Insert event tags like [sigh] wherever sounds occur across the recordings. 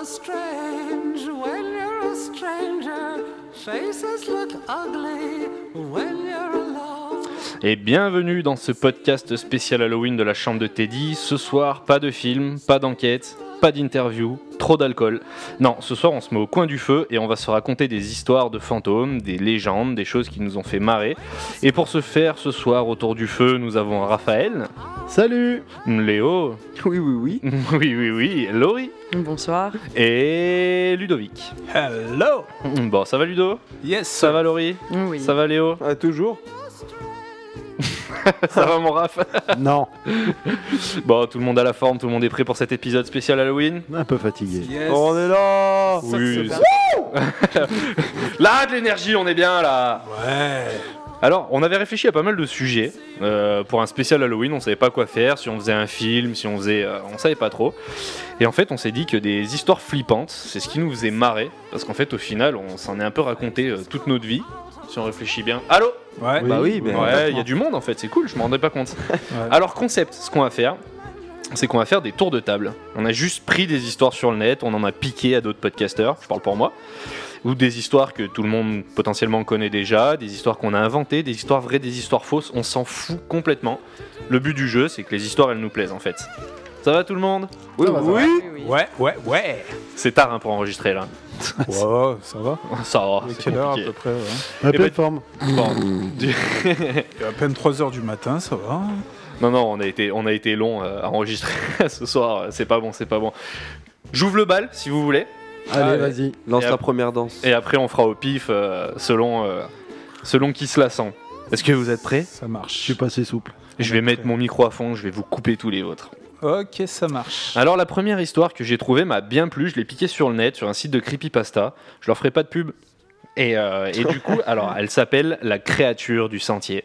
so strange when you're a stranger. Faces look ugly when you're alone. Et bienvenue dans ce podcast spécial Halloween de la chambre de Teddy. Ce soir, pas de film, pas d'enquête, pas d'interview, trop d'alcool. Non, ce soir on se met au coin du feu et on va se raconter des histoires de fantômes, des légendes, des choses qui nous ont fait marrer. Et pour ce faire, ce soir autour du feu, nous avons Raphaël, Salut Léo, Oui, oui, oui. [laughs] oui oui oui, Laurie Bonsoir. et Ludovic. Hello Bon, ça va Ludo? Yes Ça va Laurie? Oui. Ça va Léo? Ah, toujours [laughs] Ça va mon Raph [laughs] Non, Bon, tout le monde a la forme, tout le monde est prêt pour cet épisode spécial Halloween un peu fatigué. Yes On est là Oui. [laughs] Là, de l'énergie, on est bien là. Ouais Alors, on avait réfléchi à pas mal de sujets euh, pour un spécial Halloween. On savait pas quoi faire, si on faisait un film, si on faisait, euh, on savait pas trop. Et en fait, on s'est dit que des histoires flippantes, c'est ce qui nous faisait marrer, parce qu'en fait, au final, on s'en est un peu raconté euh, toute notre vie. Si on réfléchit bien. Allô Ouais Bah oui, mais Ouais, il y a du monde en fait, c'est cool, je m'en rendais pas compte. [laughs] Alors, concept, ce qu'on va faire, c'est qu'on va faire des tours de table. On a juste pris des histoires sur le net, on en a piqué à d'autres podcasteurs, je parle pour moi, ou des histoires que tout le monde potentiellement connaît déjà, des histoires qu'on a inventées, des histoires vraies, des histoires fausses, on s'en fout complètement. Le but du jeu, c'est que les histoires, elles nous plaisent en fait. Ça va tout le monde? Oui, Ça va, ça oui. oui. Ouais, ouais, ouais C'est tard hein, pour enregistrer là. [laughs] Ouais, ça va Ça va, c'est quelle heure à compliqué. peu près ouais. À Eh ben-. Bon, [laughs] du- à peine 3h du matin, ça va Non, non, on a été, on a été long euh, à enregistrer [laughs] ce soir. C'est pas bon, c'est pas bon. J'ouvre le bal si vous voulez. Allez, Allez. vas-y. Lance Et la ap- première danse. Et après, on fera au pif euh, selon, euh, selon qui se la sent. Est-ce que vous êtes prêts? Ça Je marche suis passé souple. Je vais mettre mon micro à fond, je vais vous couper tous les vôtres. Ok, ça marche Alors, la première histoire que j'ai trouvée m'a bien plu. Je l'ai piquée sur le net, sur un site de creepypasta. Je leur ferai pas de pub. Et, euh, et du coup, [laughs] alors, elle s'appelle La créature du sentier.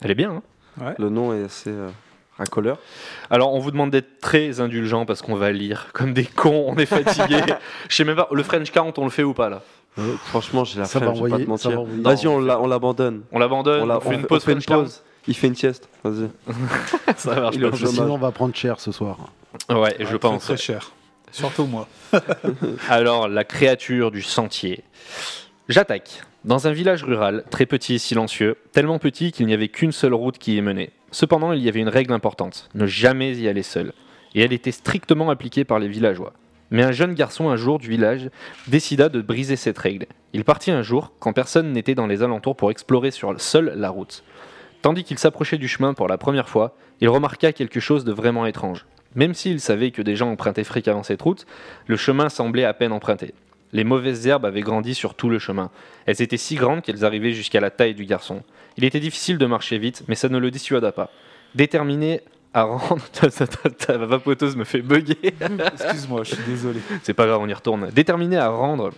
Elle est bien, hein? Le nom est assez euh, racoleur. Alors, on vous demande d'être très indulgent parce qu'on va lire comme des cons, on est fatigué. [laughs] Je sais même pas, le French 40, on le fait ou pas là? Euh, franchement, j'ai la flemme, je vais pas te mentir. Vas-y, on l'a- on l'abandonne. On l'abandonne, On, on, fait on une pause on fait une French 40 pause. Il fait une sieste. Vas-y. [laughs] Ça marche pas. Sinon, on va prendre cher ce soir. Ouais, je Ouais, pense. Très, très cher Surtout moi [laughs] Alors, la créature du sentier. J'attaque. Dans un village rural, très petit et silencieux, tellement petit qu'il n'y avait qu'une seule route qui y menait. Cependant, il y avait une règle importante, ne jamais y aller seul. Et elle était strictement appliquée par les villageois. Mais un jeune garçon un jour du village décida de briser cette règle. Il partit un jour, quand personne n'était dans les alentours pour explorer sur seul la route. Tandis qu'il s'approchait du chemin pour la première fois, il remarqua quelque chose de vraiment étrange. Même s'il savait que des gens empruntaient fréquemment cette route, le chemin semblait à peine emprunté. Les mauvaises herbes avaient grandi sur tout le chemin. Elles étaient si grandes qu'elles arrivaient jusqu'à la taille du garçon. Il était difficile de marcher vite, mais ça ne le dissuada pas. Déterminé à rendre... [laughs] Ta vapoteuse me fait bugger. [laughs] Excuse-moi, je suis désolé C'est pas grave, on y retourne. Déterminé à rendre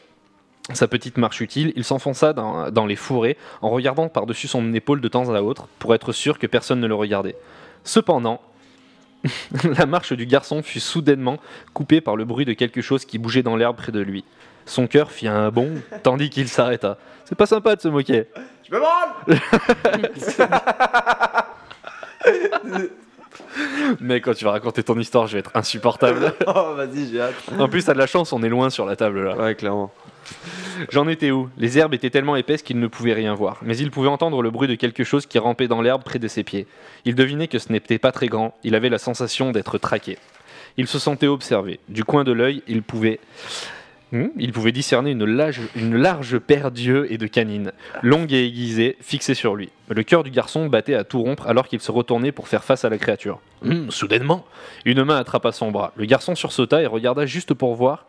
sa petite marche utile, il s'enfonça dans, dans les fourrés en regardant par-dessus son épaule de temps à autre pour être sûr que personne ne le regardait. Cependant, [laughs] la marche du garçon fut soudainement coupée par le bruit de quelque chose qui bougeait dans l'herbe près de lui. Son cœur fit un bond [laughs] tandis qu'il s'arrêta. C'est pas sympa de se moquer. Je me branle [laughs] Mais quand tu vas raconter ton histoire, je vais être insupportable. Oh, vas-y, j'ai hâte. En plus, t'as de la chance, on est loin sur la table là. Ouais, clairement. [laughs] J'en étais où? Les herbes étaient tellement épaisses qu'il ne pouvait rien voir, mais il pouvait entendre le bruit de quelque chose qui rampait dans l'herbe près de ses pieds. Il devinait que ce n'était pas très grand, il avait la sensation d'être traqué. Il se sentait observé. Du coin de l'œil, il pouvait... Hmm il pouvait discerner une large, une large paire d'yeux et de canines, longue et aiguisée, fixée sur lui. Le cœur du garçon battait à tout rompre alors qu'il se retournait pour faire face à la créature. Hmm, soudainement, une main attrapa son bras. Le garçon sursauta et regarda juste pour voir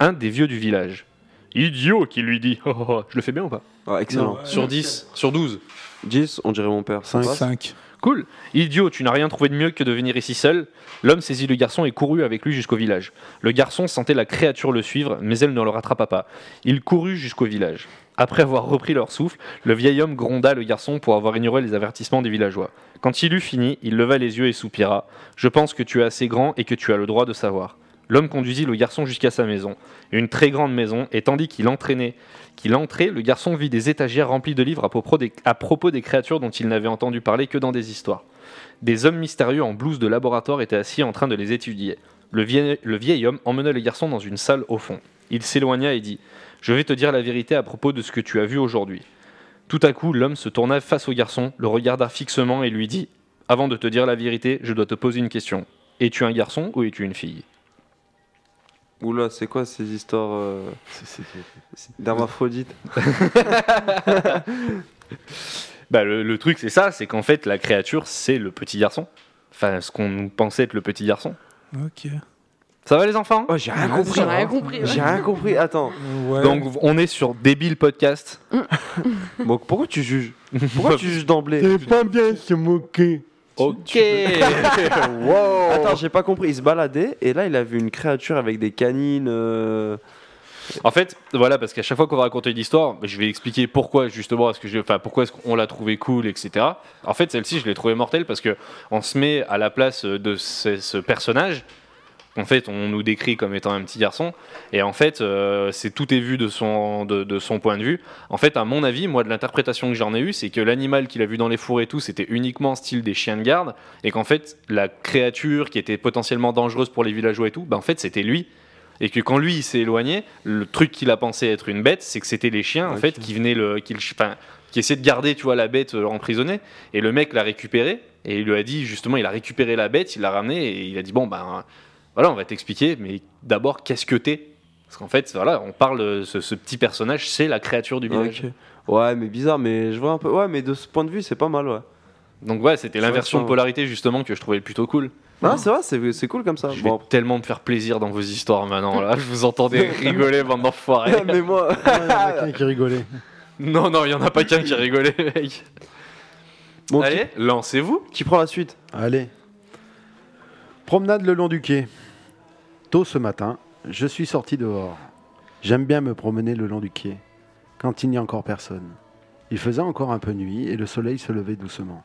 un des vieux du village. Idiot qui lui dit. Oh, oh, oh. Je le fais bien ou pas? Ah, excellent. Sur 10 Sur 12 10, on dirait mon père. Cinq. Ça passe? 5 Cool. Idiot, tu n'as rien trouvé de mieux que de venir ici seul. L'homme saisit le garçon et courut avec lui jusqu'au village. Le garçon sentait la créature le suivre, mais elle ne le rattrapa pas. Il courut jusqu'au village. Après avoir repris leur souffle, le vieil homme gronda le garçon pour avoir ignoré les avertissements des villageois. Quand il eut fini, il leva les yeux et soupira. Je pense que tu es assez grand et que tu as le droit de savoir. L'homme conduisit le garçon jusqu'à sa maison, une très grande maison, et tandis qu'il entraînait, qu'il entrait, le garçon vit des étagères remplies de livres à propos, des, créatures dont il n'avait entendu parler que dans des histoires. Des hommes mystérieux en blouse de laboratoire étaient assis en train de les étudier. Le vieil homme emmena le garçon dans une salle au fond. Il s'éloigna et dit Je vais te dire la vérité à propos de ce que tu as vu aujourd'hui. Tout à coup, l'homme se tourna face au garçon, le regarda fixement et lui dit Avant de te dire la vérité, je dois te poser une question. Es-tu un garçon ou es-tu une fille? Oula, c'est quoi ces histoires euh, [laughs] Bah, le, le truc, c'est ça c'est qu'en fait, la créature, c'est le petit garçon. Enfin, ce qu'on pensait être le petit garçon. Ok. Ça va, les enfants? Oh, j'ai rien Ah, compris. J'ai rien compris. ouais. J'ai rien compris. Attends. Ouais. Donc, on est sur Débile Podcast. [laughs] Bon, pourquoi tu juges? Pourquoi tu juges d'emblée? C'est pas bien se moquer. Ok [laughs] Attends, j'ai pas compris. Il se baladait et là, il a vu une créature avec des canines. euh, En fait, voilà, parce qu'à chaque fois qu'on va raconter une histoire, je vais expliquer pourquoi justement, est-ce que je, enfin, pourquoi est-ce qu'on l'a trouvé cool, etc. En fait, celle-ci, je l'ai trouvée mortelle parce que on se met à la place de ce, ce personnage. En fait, on nous décrit comme étant un petit garçon, et en fait, euh, c'est tout est vu de son, de, de son point de vue. En fait, à mon avis, moi, de l'interprétation que j'en ai eue, c'est que l'animal qu'il a vu dans les fours et tout, c'était uniquement style des chiens de garde, et qu'en fait, la créature qui était potentiellement dangereuse pour les villageois et tout, ben, en fait, c'était lui. Et que quand lui il s'est éloigné, le truc qu'il a pensé être une bête, c'est que c'était les chiens en fait qui venaient le, qui, enfin, qui essayaient de garder tu vois la bête euh, emprisonnée. Et le mec l'a récupéré et il lui a dit justement, il a récupéré la bête, il l'a ramené et il a dit bon ben voilà, on va t'expliquer, mais d'abord qu'est-ce que t'es? Parce qu'en fait voilà, on parle de ce, ce petit personnage, c'est la créature du village. Ouais, mais bizarre, mais je vois un peu. Ouais, mais de ce point de vue, c'est pas mal, ouais. Donc ouais, c'était l'inversion de polarité justement que je trouvais plutôt cool. Ah, c'est vrai, c'est c'est cool comme ça. Je vais tellement me faire plaisir dans vos histoires maintenant là, je vous entendais [laughs] rigoler bande d'enfoirés. [laughs] mais moi. Il y en a qu'un qui rigolait. Non non, il y en a pas qu'un qui rigolait [laughs] mec. Bon, Allez, lancez-vous. qui prend la suite? Allez. Promenade le long du quai. Tôt ce matin, je suis sorti dehors. J'aime bien me promener le long du quai, quand il n'y a encore personne. Il faisait encore un peu nuit et le soleil se levait doucement.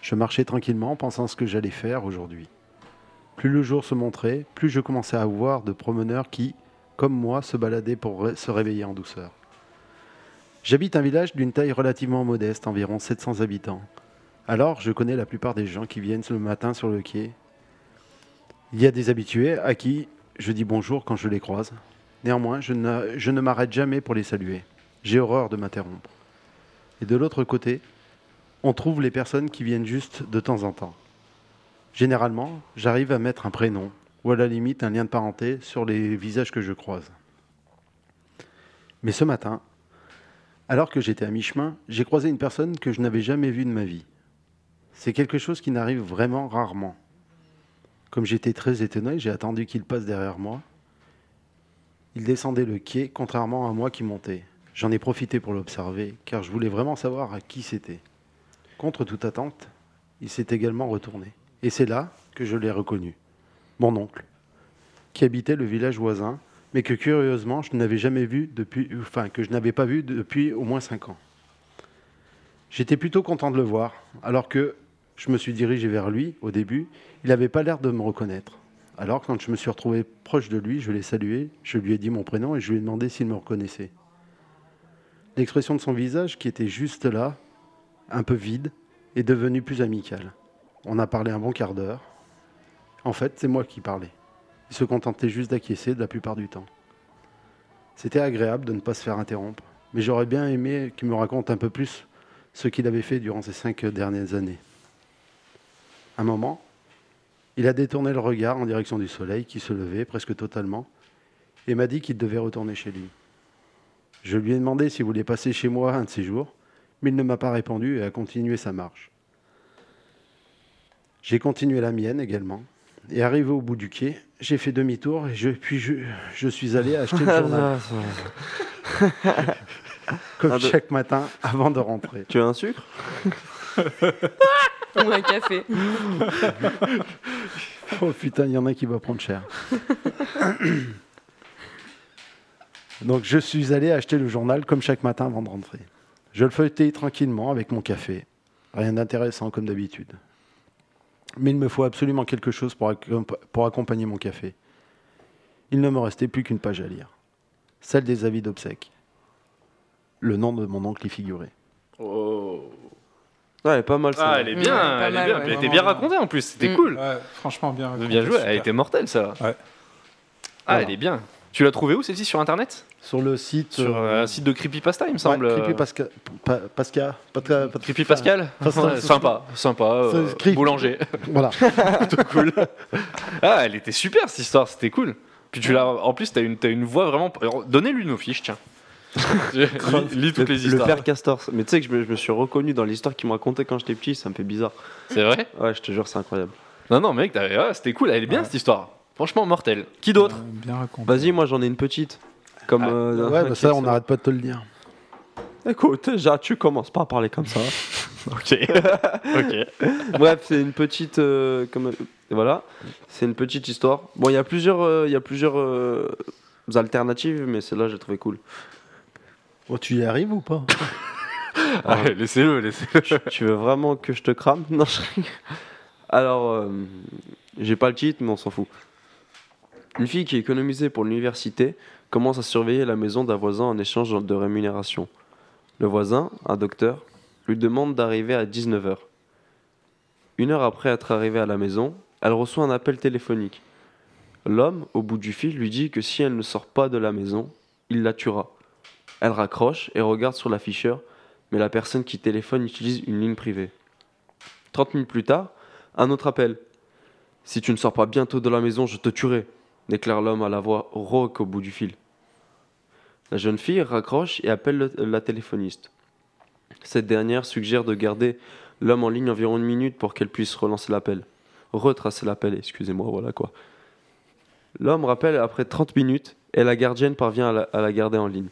Je marchais tranquillement pensant ce que j'allais faire aujourd'hui. Plus le jour se montrait, plus je commençais à voir de promeneurs qui, comme moi, se baladaient pour se réveiller en douceur. J'habite un village d'une taille relativement modeste, environ 700 habitants. Alors, je connais la plupart des gens qui viennent le matin sur le quai. Il y a des habitués à qui je dis bonjour quand je les croise. Néanmoins, je ne, m'arrête jamais pour les saluer. J'ai horreur de m'interrompre. Et de l'autre côté, on trouve les personnes qui viennent juste de temps en temps. Généralement, j'arrive à mettre un prénom ou à la limite un lien de parenté sur les visages que je croise. Mais ce matin, alors que j'étais à mi-chemin, j'ai croisé une personne que je n'avais jamais vue de ma vie. C'est quelque chose qui n'arrive vraiment rarement. Comme j'étais très étonné, j'ai attendu qu'il passe derrière moi. Il descendait le quai, contrairement à moi qui montais. J'en ai profité pour l'observer, car je voulais vraiment savoir à qui c'était. Contre toute attente, il s'est également retourné. Et c'est là que je l'ai reconnu. Mon oncle, qui habitait le village voisin, mais que curieusement, je n'avais jamais vu depuis, enfin, que je n'avais pas vu depuis au moins cinq ans. J'étais plutôt content de le voir, alors que je me suis dirigé vers lui au début. Il n'avait pas l'air de me reconnaître. Alors, quand je me suis retrouvé proche de lui, je l'ai salué, je lui ai dit mon prénom et je lui ai demandé s'il me reconnaissait. L'expression de son visage, qui était juste là, un peu vide, est devenue plus amicale. On a parlé un bon quart d'heure. En fait, c'est moi qui parlais. Il se contentait juste d'acquiescer de la plupart du temps. C'était agréable de ne pas se faire interrompre, mais j'aurais bien aimé qu'il me raconte un peu plus ce qu'il avait fait durant ces cinq dernières années. Un moment, il a détourné le regard en direction du soleil qui se levait presque totalement et m'a dit qu'il devait retourner chez lui. Je lui ai demandé s'il voulait passer chez moi un de ces jours, mais il ne m'a pas répondu et a continué sa marche. J'ai continué la mienne également. Et arrivé au bout du quai, j'ai fait demi-tour et je, puis je, je suis allé acheter le journal, comme Ah, chaque matin avant de rentrer. Tu as un sucre? [laughs] Ou un café. [laughs] Oh putain, il y en a qui va prendre cher. [coughs] Donc je suis allé acheter le journal comme chaque matin avant de rentrer. Je le feuilletais tranquillement avec mon café. Rien d'intéressant comme d'habitude. Mais il me faut absolument quelque chose pour, pour accompagner mon café. Il ne me restait plus qu'une page à lire. Celle des avis d'obsèques. Le nom de mon oncle y figurait. Ouais, elle est pas mal ça. Ah, elle est bien, Ouais, elle est bien. ouais. Elle était bien racontée en plus, c'était Mm. cool. Ouais, franchement bien. raconté, Bien joué, elle était mortelle ça. Ouais. Ah, Voilà. elle est bien. Tu l'as trouvée où celle-ci sur internet? Sur le site. Sur euh, un site de Creepypasta, il me ouais, semble. Creepy Pascal. Pa- Pascal. Pascal- Creepy Pascal Ouais, Sympa, sympa. euh, boulanger. Voilà. [laughs] Plutôt cool. Ah, elle était super cette histoire, c'était cool. Puis tu l'as, en plus, t'as une, t'as une voix vraiment. Donnez-lui nos fiches, tiens. Lis, lis toutes le, les le histoires. père Castor. Mais tu sais que je me, je me suis reconnu dans l'histoire qu'il me racontait quand j'étais petit, ça me fait bizarre. C'est vrai? Ouais, je te jure, c'est incroyable. Non, non, mec, c'était cool, elle est bien Ouais. cette histoire. Franchement, mortelle. Qui d'autre? Euh, Bien raconté. Vas-y, moi j'en ai une petite. Comme. Ah, euh, Ouais, bah ça, on n'arrête pas de te le dire. Écoute, déjà, tu commences pas à parler comme ça. [laughs] Ok. [laughs] ok. Bref, c'est une petite. euh, comme, voilà, c'est une petite histoire. Bon, il y a plusieurs, euh, il y a plusieurs euh, alternatives, mais celle-là, j'ai trouvé cool. Oh, tu y arrives ou pas [laughs] Allez, laissez-le, laissez-le. tu veux vraiment que je te crame Non, je rigole. Alors, euh, j'ai pas le titre, mais on s'en fout. Une fille qui économisait pour l'université commence à surveiller la maison d'un voisin en échange de rémunération. Le voisin, un docteur, lui demande d'arriver à 19h. Une heure après être arrivée à la maison, elle reçoit un appel téléphonique. L'homme, au bout du fil, lui dit que si elle ne sort pas de la maison, il la tuera. Elle raccroche et regarde sur l'afficheur, mais la personne qui téléphone utilise une ligne privée. 30 minutes plus tard, un autre appel. Si tu ne sors pas bientôt de la maison, je te tuerai, déclare l'homme à la voix rauque au bout du fil. La jeune fille raccroche et appelle le- la téléphoniste. Cette dernière suggère de garder l'homme en ligne environ une minute pour qu'elle puisse relancer l'appel. Retracer l'appel, excusez-moi, voilà quoi. L'homme rappelle après 30 minutes et la gardienne parvient à la garder en ligne.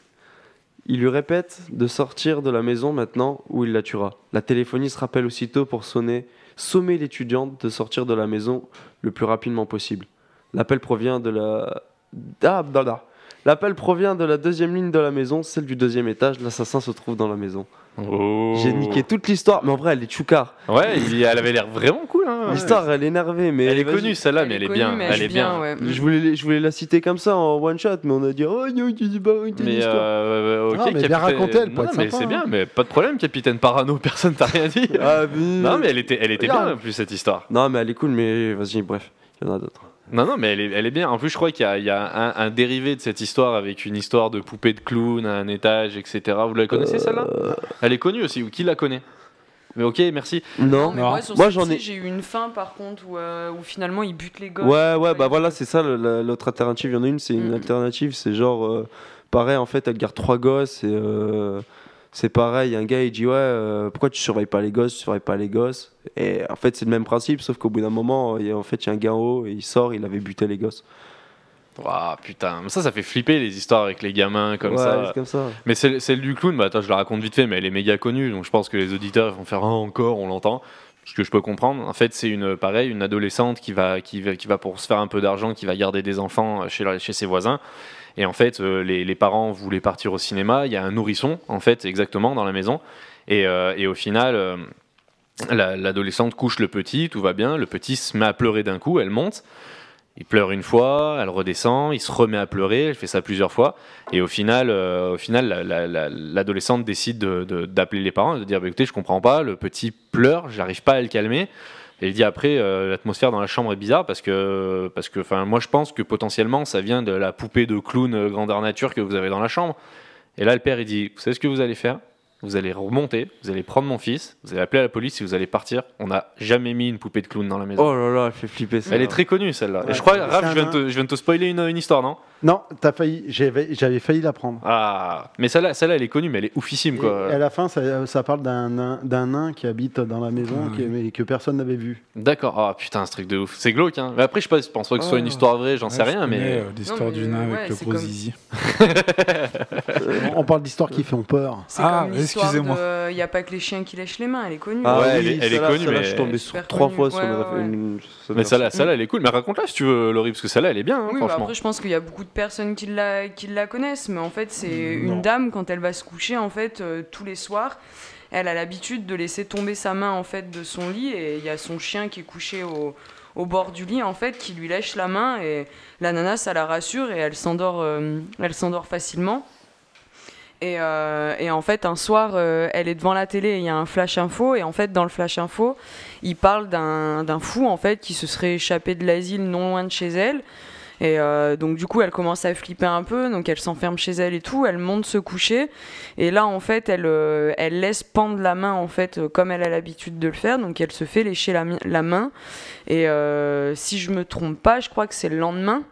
Il lui répète de sortir de la maison maintenant ou il la tuera. La téléphoniste rappelle aussitôt pour sonner, sommer l'étudiante de sortir de la maison le plus rapidement possible. L'appel provient de la... Ah. L'appel provient de la deuxième ligne de la maison, celle du deuxième étage. L'assassin se trouve dans la maison. Oh. J'ai niqué toute l'histoire, mais en vrai, elle est choucard. Ouais, il- elle avait l'air vraiment cool. Hein. L'histoire, elle est énervée, mais Elle est vas-y. connue celle-là, mais elle est connue, bien. Elle est bien. ouais. Je voulais, je voulais la citer comme ça en one shot, mais on a dit oh non, tu dis pas arrêter Mais euh, ok, Ah, mais bien racontée, elle peut Non, être mais c'est hein. bien, mais pas de problème, capitaine Parano, [laughs] personne t'a rien dit. Ah, mais- Non, mais elle était, elle était bien en plus cette histoire. Non, mais elle est cool, mais vas-y, bref, il y en a d'autres. Non, non, mais elle est, elle est bien. En plus, je crois qu'il y a, il y a un, un dérivé de cette histoire avec une histoire de poupée de clown à un étage, etc. Vous la connaissez celle-là? Elle est connue aussi, ou qui la connaît? Mais ok, merci. Non, Non, mais Non. moi, j'en ai- j'ai eu une fin par contre où, euh, où finalement ils butent les gosses. Ouais, ouais, bah voilà, c'est ça l'autre alternative. Il y en a une, c'est une Mhm. alternative, c'est genre, euh, pareil, en fait, elle garde trois gosses et euh, c'est pareil. Un gars, il dit, ouais, euh, pourquoi tu surveilles pas les gosses, tu surveilles pas les gosses? Et en fait, c'est le même principe, sauf qu'au bout d'un moment, il y a- en fait, il y a un gars en haut et il sort, il avait buté les gosses. Waouh, putain, mais ça, ça fait flipper les histoires avec les gamins comme Ouais, ça. c'est comme ça. Mais celle, du clown, bah attends, je la raconte vite fait, mais elle est méga connue, donc je pense que les auditeurs vont faire ah, encore, on l'entend. Ce que je peux comprendre, en fait, c'est une pareil, une adolescente qui va, qui va, qui va pour se faire un peu d'argent, qui va garder des enfants chez, la- chez ses voisins. Et en fait, euh, les, parents voulaient partir au cinéma. Il y a un nourrisson, en fait, exactement dans la maison. Et, euh, et au final, euh, la- l'adolescente couche le petit, tout va bien. Le petit se met à pleurer d'un coup, elle monte. Il pleure une fois, elle redescend, il se remet à pleurer, elle fait ça plusieurs fois. Et au final, au final la- la- la- l'adolescente décide de- de- d'appeler les parents, de dire bah, écoutez, je comprends pas, le petit pleure, j'arrive pas à le calmer. Et il dit après, euh, l'atmosphère dans la chambre est bizarre parce que, parce que moi je pense que potentiellement ça vient de la poupée de clown euh, grandeur nature que vous avez dans la chambre. Et là, le père il dit vous savez ce que vous allez faire? Vous allez remonter, vous allez prendre mon fils, vous allez appeler la police et vous allez partir. On n'a jamais mis une poupée de clown dans la maison. Oh là là, elle fait flipper ça. Elle est très connue celle-là. et je crois, Raph, un je viens, de te, je viens de te spoiler une, une histoire, non? Non, t'as failli. J'avais j'avais failli l'apprendre. Ah, mais celle-là, celle-là, elle est connue, mais elle est oufissime, quoi. Et à la fin, ça, ça parle d'un nain, d'un nain qui habite dans la maison, Ah qui- mais que personne n'avait vu. D'accord. Ah putain, ce truc de ouf. C'est glauque, hein. Mais après, je pense pas que ce soit une Oh. histoire vraie, j'en Ouais, sais rien, mais. euh, L'histoire Non, mais, du nain ouais, avec le gros comme- zizi. [laughs] On- parle d'histoires qui font peur. C'est Ah, l'histoire excusez-moi. de. Il n'y a pas que les chiens qui lèchent les mains, elle est connue. Ah Ouais, oui, elle est- elle est celle-là- connue, mais- je suis tombé sur trois fois sur Ouais, une- Mais celle-là, elle est cool. Mais raconte-la si tu veux, Laurie, parce que celle-là, elle est bien, hein, Oui, bah après, je pense qu'il y a beaucoup de personnes qui la, qui la connaissent, mais en fait, c'est Non. une dame, quand elle va se coucher, en fait, euh, tous les soirs, elle a l'habitude de laisser tomber sa main, en fait, de son lit, et il y a son chien qui est couché au, au bord du lit, en fait, qui lui lèche la main, et la nana, ça la rassure, et elle s'endort, euh, elle s'endort facilement. Et, euh, et en fait, un soir, euh, elle est devant la télé il y a un flash info. Et en fait, dans le flash info, il parle d'un fou en fait qui se serait échappé de l'asile non loin de chez elle. Et euh, donc du coup, elle commence à flipper un peu, donc elle s'enferme chez elle et tout. Elle monte se coucher. Et là, en fait, elle, laisse pendre la main en fait comme elle a l'habitude de le faire. Donc elle se fait lécher la, la main. Et si je me trompe pas, je crois que c'est le lendemain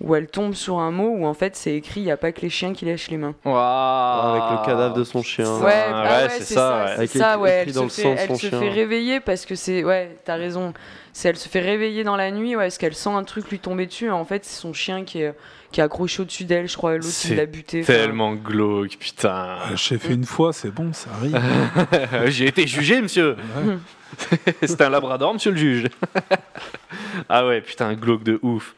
où elle tombe sur un mot où en fait c'est écrit il n'y a pas que les chiens qui lèchent les mains. Avec le cadavre de son chien. Ouais, Ah, ah ouais, ouais, c'est c'est ça, ça, ouais. ça, écrit ouais. Elle dans se fait, elle se fait réveiller parce que c'est, ouais, t'as raison. C'est, elle se fait réveiller dans la nuit, ouais, parce qu'elle sent un truc lui tomber dessus. et en fait, c'est son chien qui est, qui est accroché au-dessus d'elle, je crois. et L'autre, il l'a buté. Tellement glauque, putain. Euh, J'ai fait une fois, c'est bon, ça arrive. [laughs] J'ai été jugé, monsieur. Ouais. [laughs] C'est un labrador, monsieur le juge. [laughs] ah ouais, putain, glauque de ouf.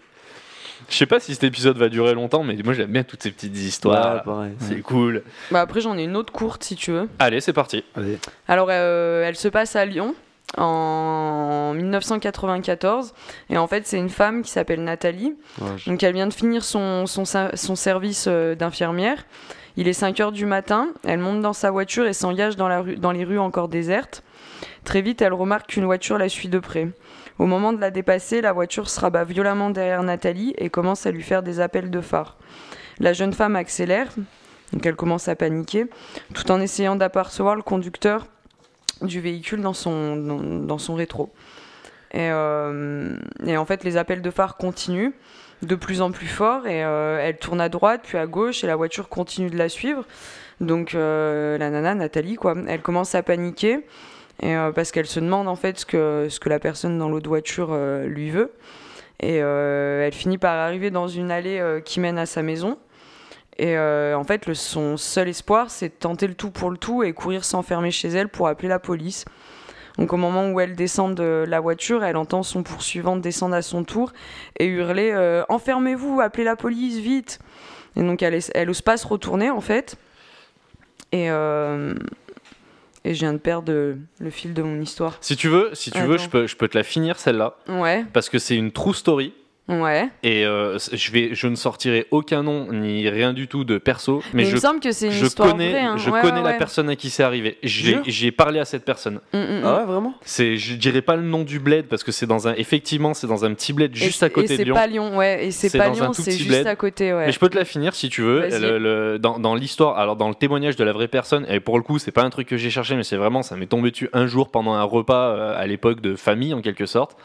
Je sais pas si cet épisode va durer longtemps, mais moi j'aime bien toutes ces petites histoires. Ouais, pareil. C'est cool. Bah, après, j'en ai une autre courte si tu veux. Allez, c'est parti. Allez. Alors, euh, elle se passe à Lyon en 1994. Et en fait, c'est une femme qui s'appelle Nathalie. Ouais, je- Donc elle vient de finir son, son, service euh, d'infirmière. Il est 5 heures du matin, elle monte dans sa voiture et s'engage dans, la rue- dans les rues encore désertes. Très vite, elle remarque qu'une voiture la suit de près. Au moment de la dépasser, la voiture se rabat violemment derrière Nathalie et commence à lui faire des appels de phare. La jeune femme accélère, donc elle commence à paniquer, tout en essayant d'apercevoir le conducteur du véhicule dans son, rétro. Et, euh, et en fait, les appels de phare continuent de plus en plus fort et euh, elle tourne à droite puis à gauche et la voiture continue de la suivre. Donc euh, la nana Nathalie quoi, elle commence à paniquer euh, parce qu'elle se demande en fait ce que, ce que la personne dans l'autre voiture euh, lui veut. Et euh, elle finit par arriver dans une allée qui mène à sa maison. Et en fait, son seul espoir, c'est de tenter le tout pour le tout et courir s'enfermer chez elle pour appeler la police. Donc au moment où elle descend de la voiture, elle entend son poursuivant descendre à son tour et hurler Enfermez-vous, appelez la police, vite !» Et donc elle, elle ose pas se retourner en fait. Et, et je viens de perdre euh, le fil de mon histoire. Si tu veux, si tu veux, je peux, je peux te la finir celle-là, Ouais, parce que c'est une true story. Ouais. Et euh, je, vais, je ne sortirai aucun nom ni rien du tout de perso, mais, Mais il je, me semble que c'est une je histoire connais, vraie. hein. je Ouais, connais ouais, la ouais. personne à qui c'est arrivé. J'ai parlé à cette personne. Mm, mm, mm. Ah ouais, vraiment? C'est, je dirais pas le nom du bled parce que c'est dans un, effectivement, c'est dans un petit bled juste c'est- à côté et de c'est Lyon. pas Lyon, ouais. Et c'est C'est pas Lyon, c'est juste bled. à côté, ouais. Mais je peux te la finir si tu veux. Vas-y. Le- le- dans dans l'histoire, alors dans le témoignage de la vraie personne, et pour le coup, c'est pas un truc que j'ai cherché, mais c'est vraiment, ça m'est tombé dessus un jour pendant un repas euh, à l'époque de famille en quelque sorte.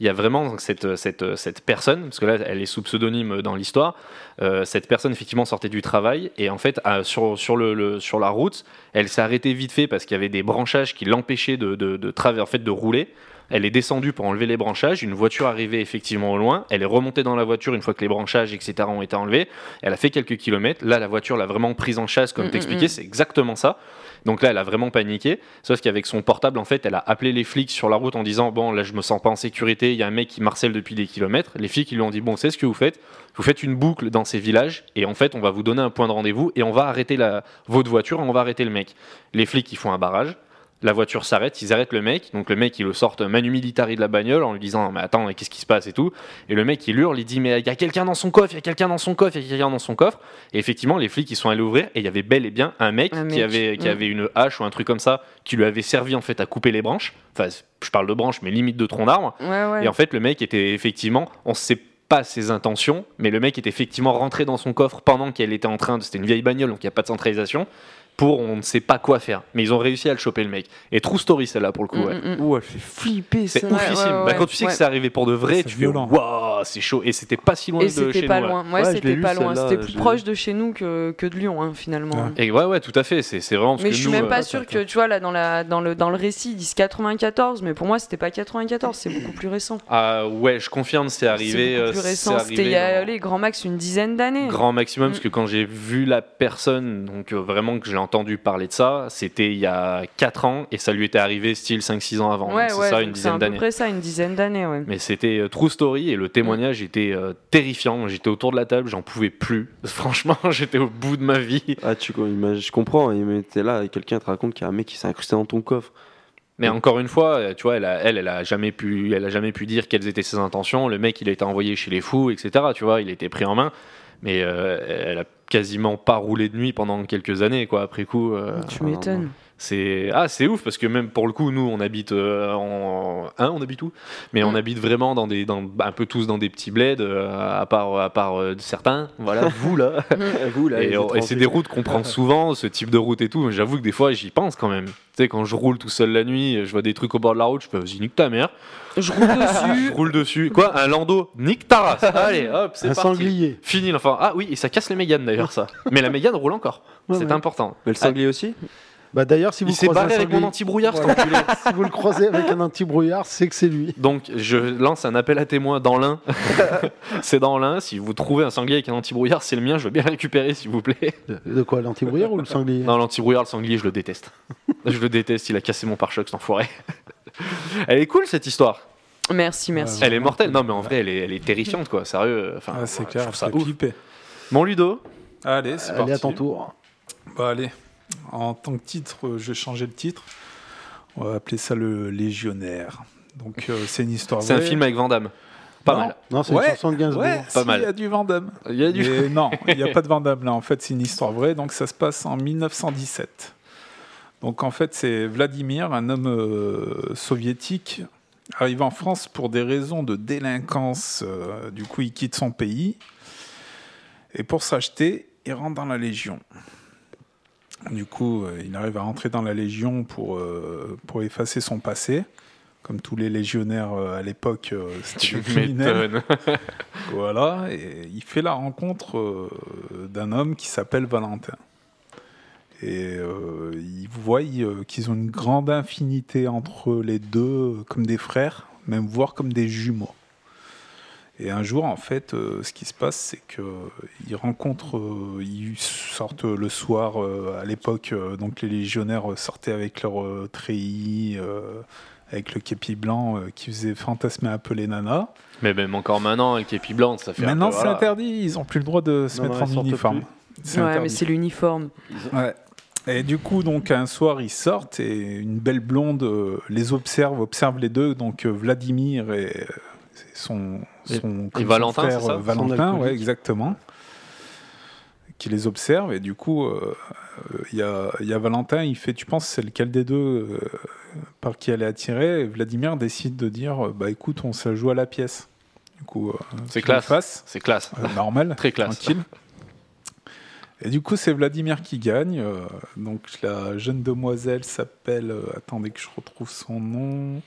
Il y a vraiment cette, cette, cette personne, parce que là, elle est sous pseudonyme dans l'histoire. euh, cette personne, effectivement, sortait du travail et en fait, à- sur, sur, le, le- sur la route, elle s'est arrêtée vite fait parce qu'il y avait des branchages qui l'empêchaient de, de, de, en fait, de rouler. Elle est descendue pour enlever les branchages. Une voiture arrivait effectivement au loin. Elle est remontée dans la voiture une fois que les branchages, etc., ont été enlevés. Elle a fait quelques kilomètres. Là, la voiture l'a vraiment prise en chasse, comme Mm, mm, t'expliquais. mm. C'est exactement ça. Donc là, elle a vraiment paniqué. Sauf qu'avec son portable, en fait, elle a appelé les flics sur la route en disant Bon, là, je me sens pas en sécurité. Il y a un mec qui marcelle depuis des kilomètres. Les flics, ils lui ont dit Bon, c'est ce que vous faites. Vous faites une boucle dans ces villages. Et en fait, on va vous donner un point de rendez-vous. Et on va arrêter la, votre voiture et on va arrêter le mec. Les flics, ils font un barrage. La voiture s'arrête, ils arrêtent le mec. Donc le mec, il le sort manu militari de la bagnole en lui disant Mais attends, qu'est-ce qui se passe et tout. Et le mec, il hurle, il dit Mais il y a quelqu'un dans son coffre, il y a quelqu'un dans son coffre, il y a quelqu'un dans son coffre. Et effectivement, les flics, ils sont allés ouvrir et il y avait bel et bien un mec, Un qui, avait, qui avait une hache ou un truc comme ça qui lui avait servi en fait à couper les branches. Enfin, je parle de branches, mais limite de tronc d'arbre. Ouais, ouais. Et en fait, le mec était effectivement, on sait pas ses intentions, mais le mec est effectivement rentré dans son coffre pendant qu'elle était en train de. C'était une vieille bagnole, donc il n'y a pas de centralisation. Pour on ne sait pas quoi faire. Mais ils ont réussi à le choper, le mec. Et true story, celle-là, pour le coup. Mm, ouais. Ouh, elle fait flipper C'est ça. Oufissime. ouais, Bah, quand tu sais ouais. que c'est arrivé pour de vrai, C'est tu fais violent. waouh, c'est chaud. Et c'était pas si loin Et de c'était chez pas nous. là. loin. Ouais, Ouais, je l'ai c'était lu, pas loin. celle-là, C'était je plus l'ai proche de chez nous que, que de Lyon, hein, finalement. Ouais. Et ouais, ouais, tout à fait. C'est c'est vraiment parce Mais que je suis nous, même euh, pas sûr que, tu vois, là, dans, la, dans, le, dans le récit, ils disent 94, mais pour moi, c'était pas 94, c'est beaucoup plus récent. Ah ouais, je confirme, c'est arrivé. C'est beaucoup euh, plus c'est récent. C'était il y arrivé a, dans- allez, grand max, une dizaine d'années. grand maximum parce Mm. que quand j'ai vu la personne donc euh, vraiment que j'ai entendu parler de ça c'était il y a 4 ans et ça lui était arrivé style 5-6 ans avant. Ouais, c'est ça une c'est à dizaine peu d'années. près ça, une dizaine d'années, ouais. mais c'était euh, true story et le témoignage était euh, terrifiant. J'étais autour de la table j'en pouvais plus. [laughs] Franchement [laughs] j'étais au bout de ma vie. Ah, tu, je comprends, mais t'es là et quelqu'un te raconte qu'il y a un mec qui s'est incrusté dans ton coffre. mais encore une fois euh, tu vois elle a, elle, elle a jamais pu elle a jamais pu dire quelles étaient ses intentions. Le mec il a été envoyé chez les fous etc tu vois il a été pris en main. Mais euh, elle a quasiment pas roulé de nuit pendant quelques années, quoi. Après coup, euh, Tu m'étonnes. C'est ah, c'est ouf parce que même pour le coup, nous, on habite euh, en hein, on habite où? Mais on Mm. habite vraiment dans des, dans un peu tous dans des petits bleds, euh, à part, à part euh, certains. Voilà, [laughs] vous là. [laughs] Vous, là, Et, et c'est des routes qu'on prend souvent, ce type de route et tout. J'avoue que des fois, j'y pense quand même. Tu sais, quand je roule tout seul la nuit, je vois des trucs au bord de la route, je peux vas-y, nique ta mère. Je roule [laughs] Je dessus. roule dessus. Quoi Un landau Nique ta race. Allez, hop, c'est Un parti. sanglier. Fini l'enfant. Ah oui, et ça casse les Méganes d'ailleurs, ça. Mais la Mégane roule encore. Ouais, c'est ouais. important. Mais le sanglier aussi? Bah d'ailleurs, si vous Il s'est barré avec mon anti-brouillard, Voilà. si vous le croisez avec un anti-brouillard, c'est que c'est lui. Donc, je lance un appel à témoins dans l'un. [laughs] c'est dans l'un. Si vous trouvez un sanglier avec un anti-brouillard, c'est le mien. Je veux bien le récupérer, s'il vous plaît. De, quoi, l'anti-brouillard ou le sanglier Non, l'anti-brouillard, le sanglier, je le déteste. je le déteste. Il a cassé mon pare-choc, cet enfoiré. Elle est cool cette histoire. Merci, merci. Elle est mortelle. Non, mais en vrai, elle est, elle est terrifiante, quoi. Sérieux. Enfin, Ah, c'est ouais, clair, je trouve ça ouf. Mon Ludo. Allez, c'est Allez, parti. à ton tour. Bah, allez. En tant que titre, je vais changer le titre. On va appeler ça le Légionnaire. Donc, euh, c'est une histoire C'est un vraie. film avec Vandame. Pas Non. mal. Non, c'est Ouais, une chanson de Gainsbourg. Ouais, Pas si, mal. Il y a du Vandame. Il y a du. Mais non, il n'y a pas de [laughs] Vandame là. En fait, c'est une histoire vraie. Donc, ça se passe en 1917. Donc, en fait, c'est Vladimir, un homme euh, soviétique, arrive en France pour des raisons de délinquance. euh, du coup, il quitte son pays. Et pour s'acheter, il rentre dans la Légion. Du coup, euh, il arrive à rentrer dans la Légion pour, euh, pour effacer son passé. Comme tous les légionnaires euh, à l'époque, c'était. [laughs] Voilà, et il fait la rencontre d'un homme qui s'appelle Valentin. Et euh, il voit euh, qu'ils ont une grande infinité entre les deux, comme des frères, même voire comme des jumeaux. Et un jour, en fait, euh, ce qui se passe, c'est qu'ils rencontrent, euh, ils sortent le soir, euh, à l'époque, euh, donc les légionnaires sortaient avec leur euh, treillis, euh, avec le képi blanc euh, qui faisait fantasmer un peu les nanas. Mais même encore maintenant, avec képi blanc, ça fait. un Maintenant, c'est voilà. interdit. Ils n'ont plus le droit de se Non, mettre non, en uniforme. Ouais, mais interdit. c'est l'uniforme. Ouais. Et du coup, donc un soir, ils sortent et une belle blonde euh, les observe, observe les deux. Donc euh, Vladimir et euh, c'est son, Et- son Valentin, frère c'est ça euh, Valentin, ouais, exactement, qui les observe. Et du coup, euh, euh, il y, a, il y a Valentin. Il fait, tu penses, c'est lequel des deux euh, par qui elle est attirée? Et Vladimir décide de dire, euh, bah écoute, on se joue à la pièce. Du coup, euh, C'est classe. C'est classe. Euh, normal, Très classe. tranquille. Et du coup, c'est Vladimir qui gagne. euh, donc, la jeune demoiselle s'appelle. euh, attendez que je retrouve son nom.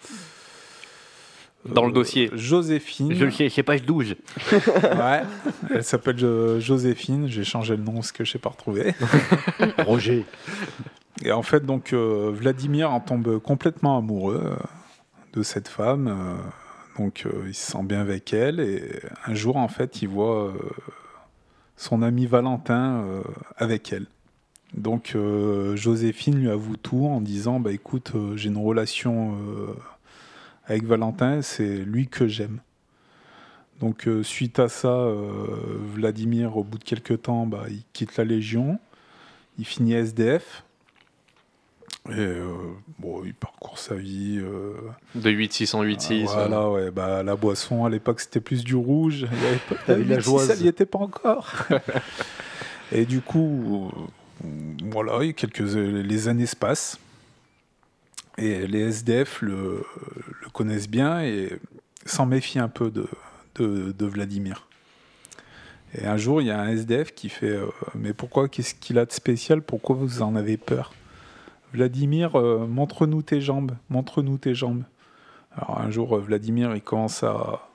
Dans le Euh, dossier. Joséphine. Je le sais, c'est page 12. [laughs] Ouais. Elle s'appelle euh, Joséphine. J'ai changé le nom parce que je sais pas retrouvé. [laughs] Roger. Et en fait, donc, euh, Vladimir en tombe complètement amoureux euh, de cette femme. euh, donc, euh, il se sent bien avec elle. Et un jour, en fait, il voit euh, son ami Valentin euh, avec elle. Donc, euh, Joséphine lui avoue tout en disant Bah écoute, euh, j'ai une relation euh, avec Valentin, c'est lui que j'aime. Donc, euh, suite à ça, euh, Vladimir, au bout de quelques temps, bah, il quitte la Légion. Il finit SDF. Et euh, bon, il parcourt sa vie. euh, De 8, 608, 6. voilà, ouais, bah, la boisson, à l'époque, c'était plus du rouge. Il y avait pas, [laughs] la la 8-6, n'y était pas encore. [laughs] et du coup, euh, voilà, et quelques, les années se passent. Et les SDF le, connaissent bien et s'en méfient un peu de, Vladimir. Et un jour, il y a un SDF qui fait euh, Mais pourquoi Qu'est-ce qu'il a de spécial? Pourquoi vous en avez peur? Vladimir, euh, montre-nous tes jambes, montre-nous tes jambes. Alors un jour, euh, Vladimir, il commence à,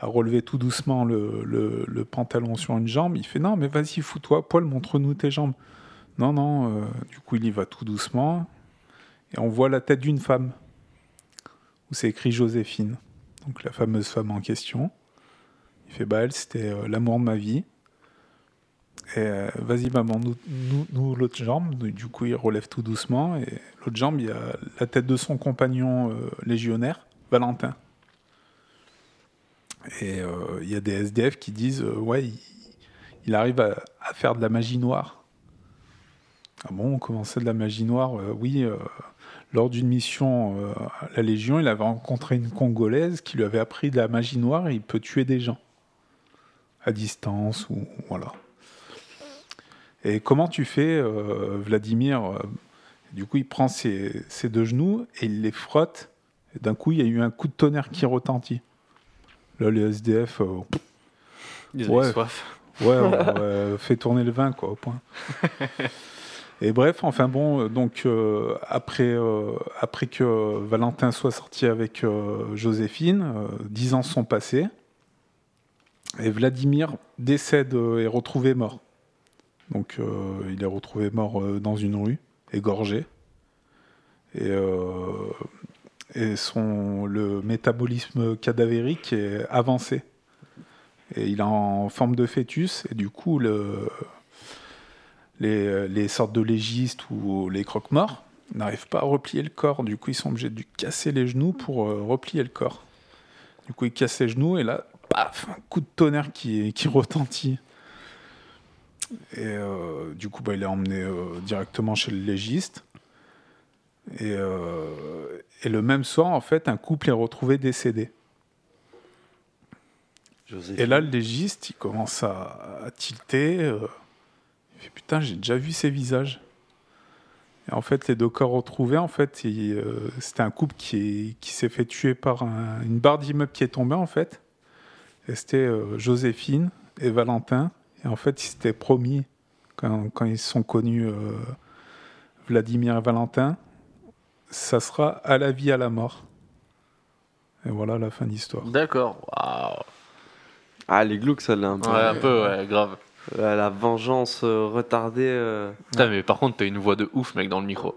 relever tout doucement le, pantalon sur une jambe. Il fait non, mais vas-y, fous-toi, Paul, montre-nous tes jambes. Non, non, du coup, il y va tout doucement. Et on voit la tête d'une femme, où c'est écrit Joséphine, donc la fameuse femme en question. Il fait bah elle, c'était euh, l'amour de ma vie. Et euh, vas-y, maman, nous, nous, l'autre jambe. Du coup, il relève tout doucement. Et l'autre jambe, il y a la tête de son compagnon euh, légionnaire, Valentin. Et il y a des SDF qui disent Ouais, il, arrive à, faire de la magie noire. Ah bon, comment ça de la magie noire Oui, lors d'une mission euh, à la Légion, il avait rencontré une Congolaise qui lui avait appris de la magie noire et il peut tuer des gens à distance ou voilà. Et comment tu fais, euh, Vladimir euh, Du coup, il prend ses, ses deux genoux et il les frotte. Et d'un coup, il y a eu un coup de tonnerre qui retentit. Là, les SDF, euh, Ils Ouais. soif. Ouais, on [laughs] fait tourner le vin, quoi, au point. [laughs] Et bref, enfin bon, euh, donc euh, après, euh, après que Valentin soit sorti avec Joséphine, dix ans sont passés, et Vladimir décède et est retrouvé mort. Donc il est retrouvé mort dans une rue, égorgé. Et, et son, le métabolisme cadavérique est avancé. Et il est en forme de fœtus, et du coup, le, les, les sortes de légistes ou les croque-morts n'arrivent pas à replier le corps. Du coup, ils sont obligés de casser les genoux pour euh, replier le corps. Du coup, il casse les genoux, et là, paf, un coup de tonnerre qui, qui retentit. Et euh, du coup, bah, il est emmené euh, directement chez le légiste. Et, euh, et le même soir, en fait, un couple est retrouvé décédé. Et là, le légiste, il commence à, à tilter. Fait putain, j'ai déjà vu ces visages. Et en fait, les deux corps retrouvés, en fait, euh, c'était un couple qui, est- qui s'est fait tuer par un- une barre d'immeuble qui est tombée, en fait. Et c'était euh, Joséphine et Valentin. Et en fait, ils s'étaient promis, quand, quand ils se sont connus, euh, Vladimir et Valentin, ça sera à la vie, à la mort. Et voilà la fin de l'histoire. D'accord. Waouh. Ah, les glauques, ça l'a un peu. Ouais, un peu, ouais, grave. Euh, la vengeance euh, retardée. euh. Putain, mais par contre, t'as une voix de ouf, mec, dans le micro.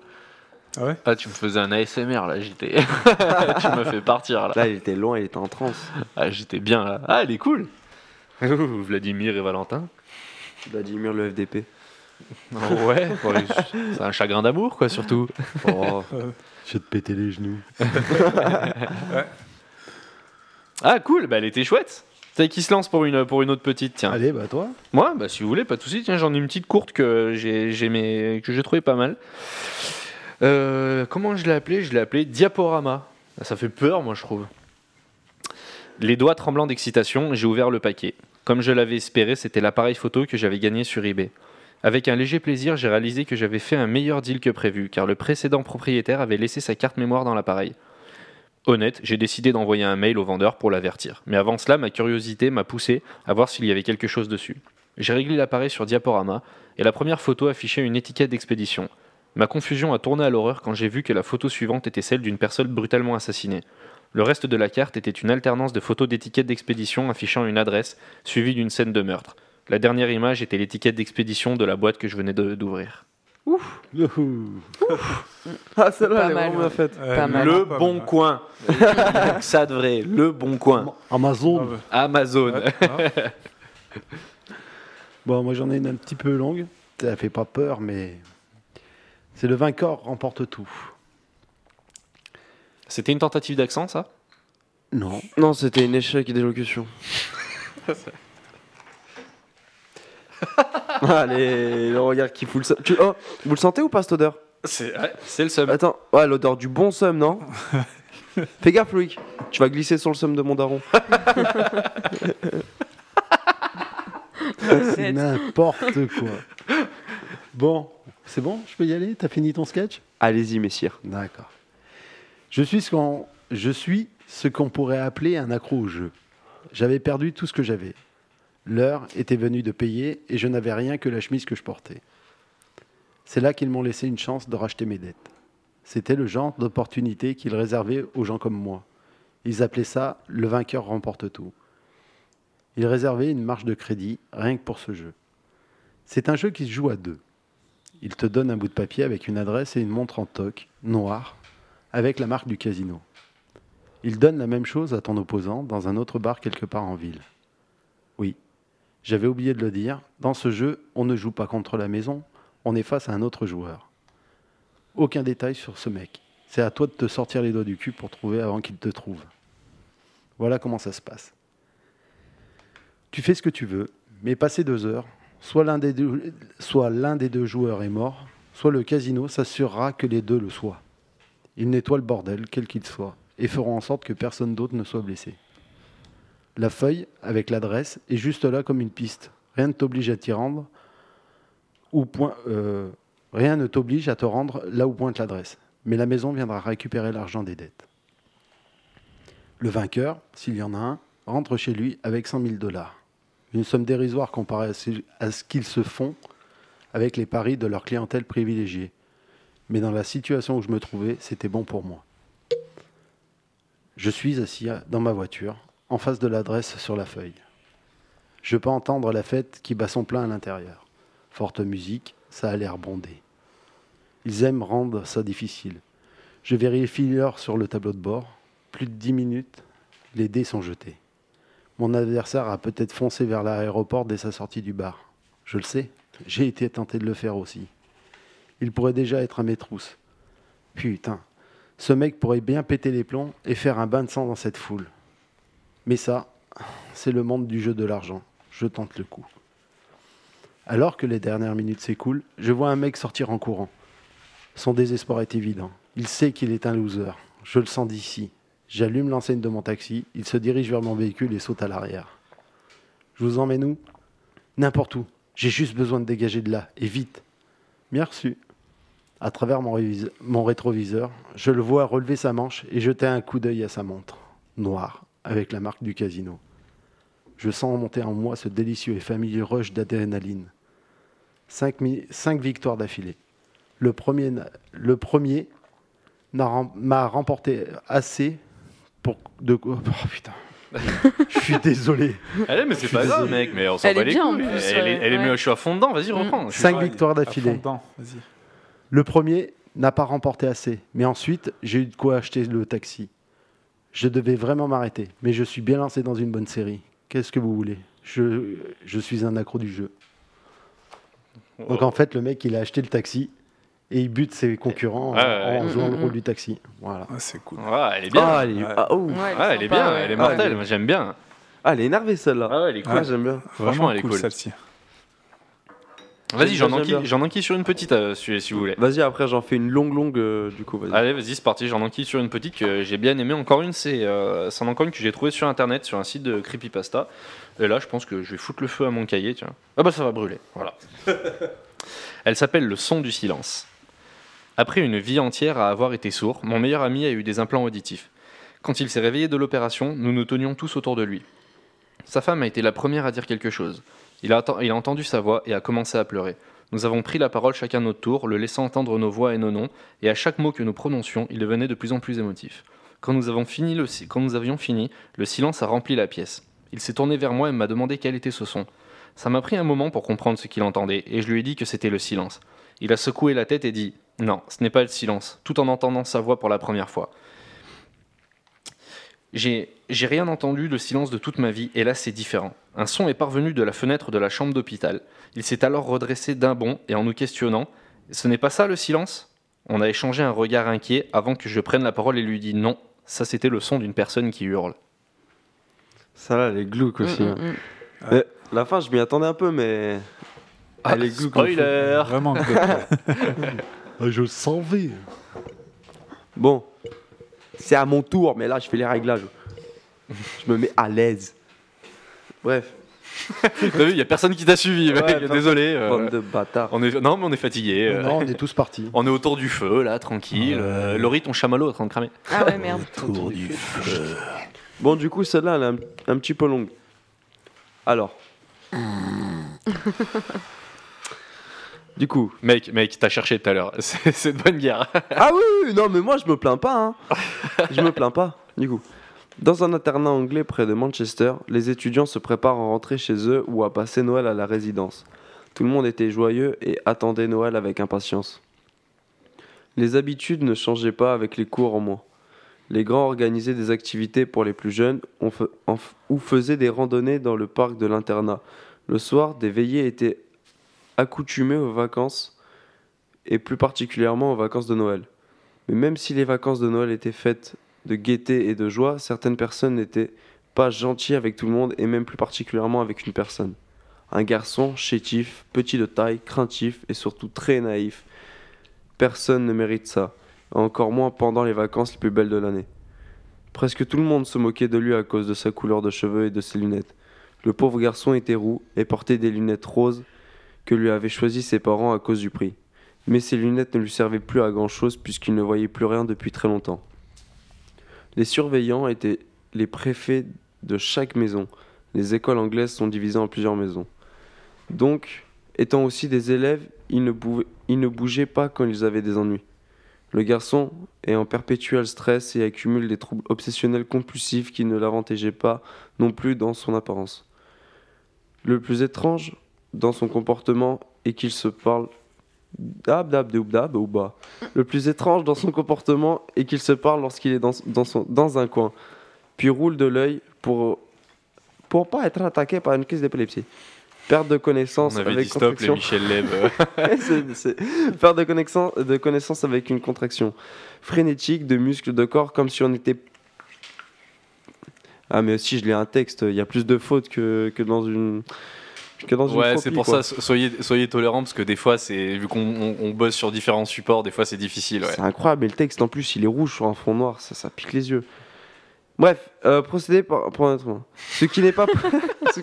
Ah ouais Ah, tu me faisais un ASMR, là, j'étais. [laughs] tu me fais partir, là. Là, il était loin, il était en transe. Ah, j'étais bien, là. Ah, elle est cool. [laughs] Ouh, Vladimir et Valentin. Vladimir, le FDP. Oh, ouais, [laughs] ouais, c'est un chagrin d'amour, quoi, surtout. Oh. Je vais te péter les genoux. Ah, cool, bah, elle était chouette. C'est qui se lance pour une, pour une autre petite, tiens. Allez, bah toi. Moi, bah, si vous voulez, pas de soucis. Tiens, j'en ai une petite courte que j'ai j'ai aimé- que j'ai trouvé pas mal. Euh, comment je l'ai appelé Je l'ai appelé Diaporama. Ah, Ça fait peur, moi, je trouve. Les doigts tremblants d'excitation, j'ai ouvert le paquet. Comme je l'avais espéré, c'était l'appareil photo que j'avais gagné sur eBay. Avec un léger plaisir, j'ai réalisé que j'avais fait un meilleur deal que prévu, car le précédent propriétaire avait laissé sa carte mémoire dans l'appareil. Honnête, j'ai décidé d'envoyer un mail au vendeur pour l'avertir. Mais avant cela, ma curiosité m'a poussé à voir s'il y avait quelque chose dessus. J'ai réglé l'appareil sur diaporama, et la première photo affichait une étiquette d'expédition. Ma confusion a tourné à l'horreur quand j'ai vu que la photo suivante était celle d'une personne brutalement assassinée. Le reste de la carte était une alternance de photos d'étiquettes d'expédition affichant une adresse, suivie d'une scène de meurtre. La dernière image était l'étiquette d'expédition de la boîte que je venais de- d'ouvrir. Ouhou. Ah, celle-là, Pas elle est mal, vraiment ouais. bien faite. Pas mal. Le pas bon mal. coin. [laughs] Ça de vrai, le bon coin. Amazon. Ah ouais. Amazon. Ah. [laughs] Bon, moi j'en ai une un petit peu longue. Ça fait pas peur, mais c'est le vainqueur remporte tout. C'était une tentative d'accent, ça? Non. Non, c'était un échec d'élocution. [laughs] [laughs] Allez, le regard qui fout le seum. Tu- oh, vous le sentez ou pas cette odeur? C'est c'est le seum. Attends, ouais, l'odeur du bon seum, non? [laughs] Fais gaffe, Loïc. Tu vas glisser sur le seum de mon daron. [laughs] C'est n'importe quoi. Bon, c'est bon Je peux y aller? T'as fini ton sketch? Allez-y, messire. D'accord. Je suis ce qu'on je suis ce qu'on pourrait appeler un accro au jeu. J'avais perdu tout ce que j'avais. L'heure était venue de payer et je n'avais rien que la chemise que je portais. C'est là qu'ils m'ont laissé une chance de racheter mes dettes. C'était le genre d'opportunité qu'ils réservaient aux gens comme moi. Ils appelaient ça le vainqueur remporte tout. Ils réservaient une marge de crédit rien que pour ce jeu. C'est un jeu qui se joue à deux. Il te donne un bout de papier avec une adresse et une montre en toc, noire, avec la marque du casino. Il donne la même chose à ton opposant dans un autre bar quelque part en ville. Oui, j'avais oublié de le dire, dans ce jeu, on ne joue pas contre la maison, on est face à un autre joueur. Aucun détail sur ce mec. C'est à toi de te sortir les doigts du cul pour trouver avant qu'il te trouve. Voilà comment ça se passe. Tu fais ce que tu veux, mais passé deux heures, soit l'un des deux, soit l'un des deux joueurs est mort, soit le casino s'assurera que les deux le soient. Ils nettoient le bordel, quel qu'il soit, et feront en sorte que personne d'autre ne soit blessé. La feuille, avec l'adresse, est juste là comme une piste. Rien ne t'oblige à t'y rendre. où point, euh, rien ne t'oblige à te rendre là où pointe l'adresse. Mais la maison viendra récupérer l'argent des dettes. Le vainqueur, s'il y en a un, rentre chez lui avec 100 000 dollars. Une somme dérisoire comparée à ce qu'ils se font avec les paris de leur clientèle privilégiée. Mais dans la situation où je me trouvais, c'était bon pour moi. Je suis assis dans ma voiture, en face de l'adresse sur la feuille. Je peux entendre la fête qui bat son plein à l'intérieur. Forte musique, ça a l'air bondé. Ils aiment rendre ça difficile. Je vérifie l'heure sur le tableau de bord. Plus de 10 minutes, les dés sont jetés. Mon adversaire a peut-être foncé vers l'aéroport dès sa sortie du bar. Je le sais, j'ai été tenté de le faire aussi. Il pourrait déjà être à mes trousses. Putain, ce mec pourrait bien péter les plombs et faire un bain de sang dans cette foule. Mais ça, c'est le monde du jeu de l'argent. Je tente le coup. Alors que les dernières minutes s'écoulent, je vois un mec sortir en courant. Son désespoir est évident. Il sait qu'il est un loser. Je le sens d'ici. J'allume l'enseigne de mon taxi. Il se dirige vers mon véhicule et saute à l'arrière. Je vous emmène où? N'importe où. J'ai juste besoin de dégager de là, et vite. Merci. À travers mon, mon rétroviseur, je le vois relever sa manche et jeter un coup d'œil à sa montre, noire, avec la marque du casino. Je sens monter en moi ce délicieux et familier rush d'adrénaline. Cinq, victoires d'affilée. Le premier, n'a- le premier m'a remporté assez pour de oh, putain. Je suis désolé. [laughs] Allez, mais c'est pas grave, mec, mais on s'en Elle bat est les bien, en couilles. plus, Elle, est, ouais, elle est ouais. mieux, je suis à fond dedans, vas-y, Mm. reprends. Je suis- Cinq Ouais, victoires à fond d'affilée. Le premier n'a pas remporté assez, mais ensuite j'ai eu de quoi acheter le taxi. Je devais vraiment m'arrêter, mais je suis bien lancé dans une bonne série. Qu'est-ce que vous voulez? Je, je suis un accro du jeu. Donc en fait, le mec, il a acheté le taxi et il bute ses concurrents en- Ouais, jouant Mm, le mm, rôle mm. du taxi. Voilà. Ah, c'est cool. Ouais, elle est bien. Ah, elle est, Ouais. ah, oh. Elle est bien, elle est Ah, mortelle, elle est- moi j'aime bien. Ah, elle est énervée celle-là. Ah ouais, elle est cool. Ah, j'aime bien. Franchement, Vraiment elle est cool, cool. celle-ci. Vas-y, j'en enquille, j'en sur une petite euh, si, si vous voulez. Vas-y, après j'en fais une longue, longue euh, du coup. Vas-y. Allez, vas-y, c'est parti. J'en enquille sur une petite que j'ai bien aimée. Encore une, c'est euh, c'en encore une que j'ai trouvée sur internet, sur un site de creepypasta. Et là, je pense que je vais foutre le feu à mon cahier. Tiens. Ah bah ça va brûler. Voilà. [laughs] Elle s'appelle Le son du silence. Après une vie entière à avoir été sourd, mon meilleur ami a eu des implants auditifs. Quand il s'est réveillé de l'opération, nous nous tenions tous autour de lui. Sa femme a été la première à dire quelque chose. Il a, entendu sa voix et a commencé à pleurer. Nous avons pris la parole chacun notre tour, le laissant entendre nos voix et nos noms, et à chaque mot que nous prononcions, il devenait de plus en plus émotif. Quand nous, avons fini avions fini, le silence a rempli la pièce. Il s'est tourné vers moi et m'a demandé quel était ce son. Ça m'a pris un moment pour comprendre ce qu'il entendait, et je lui ai dit que c'était le silence. Il a secoué la tête et dit Non, ce n'est pas le silence, tout en entendant sa voix pour la première fois. J'ai j'ai rien entendu de silence de toute ma vie, et là c'est différent. Un son est parvenu de la fenêtre de la chambre d'hôpital. Il s'est alors redressé d'un bond et en nous questionnant Ce n'est pas ça le silence? On a échangé un regard inquiet avant que je prenne la parole et lui dis Non, ça c'était le son d'une personne qui hurle. Ça là, elle est glauque aussi. Mm, hein. mm, mm. Mais la fin, je m'y attendais un peu, mais. Ah, elle est glauque. en spoiler Vraiment glauque. Ah, [laughs] je savais. Bon, c'est à mon tour, mais là, je fais les réglages. Je me mets à l'aise. Bref, [laughs] T'as vu, il y a personne qui t'a suivi, mec, Ouais, désolé. euh, bande de bâtards. on est... Non, mais on est fatigué. euh, Non, on est tous partis. [laughs] On est autour du feu, là, tranquille. Euh, Laurie, ton chamallow est en train de cramer. Ah ouais, merde. [laughs] Autour du feu. Bon, du coup, celle-là, elle est un, un petit peu longue. Alors. du coup. Mec, mec, t'as cherché tout à l'heure. C'est de bonne guerre. Ah oui, oui, non, mais moi, je me plains pas. Hein. Je me plains pas, du coup. Dans un internat anglais près de Manchester, les étudiants se préparent à rentrer chez eux ou à passer Noël à la résidence. Tout le monde était joyeux et attendait Noël avec impatience. Les habitudes ne changeaient pas avec les cours en moins. Les grands organisaient des activités pour les plus jeunes ou faisaient des randonnées dans le parc de l'internat. Le soir, des veillées étaient accoutumées aux vacances et plus particulièrement aux vacances de Noël. Mais même si les vacances de Noël étaient faites de gaieté et de joie, certaines personnes n'étaient pas gentilles avec tout le monde et même plus particulièrement avec une personne. Un garçon chétif, petit de taille, craintif et surtout très naïf. Personne ne mérite ça, encore moins pendant les vacances les plus belles de l'année. Presque tout le monde se moquait de lui à cause de sa couleur de cheveux et de ses lunettes. Le pauvre garçon était roux et portait des lunettes roses que lui avaient choisi ses parents à cause du prix. Mais ses lunettes ne lui servaient plus à grand-chose puisqu'il ne voyait plus rien depuis très longtemps. Les surveillants étaient les préfets de chaque maison. Les écoles anglaises sont divisées en plusieurs maisons. Donc, étant aussi des élèves, ils ne, bougeaient pas quand ils avaient des ennuis. Le garçon est en perpétuel stress et accumule des troubles obsessionnels compulsifs qui ne l'avantageaient pas non plus dans son apparence. Le plus étrange dans son comportement est qu'il se parle Le plus étrange dans son comportement est qu'il se parle lorsqu'il est dans, dans, son, dans un coin, puis roule de l'œil pour pour pas être attaqué par une crise d'épilepsie. Perte de connaissance On avait avec dit stop, les contraction. Michel Leb. [laughs] C'est- c'est- Perte de connaissance, de connaissance avec une contraction frénétique de muscles de corps comme si on était. Ah, mais si je lis un texte, il y a plus de fautes que, que dans une. Que dans une Ouais, c'est pour quoi. ça, so- soyez, soyez tolérants parce que des fois, c'est vu qu'on on- on bosse sur différents supports, des fois c'est difficile. Ouais. C'est incroyable, mais le texte en plus il est rouge sur un fond noir, ça, ça pique les yeux. Bref, euh, procédez par, pour un autre mot. Ce qui n'est pas. [laughs] qui-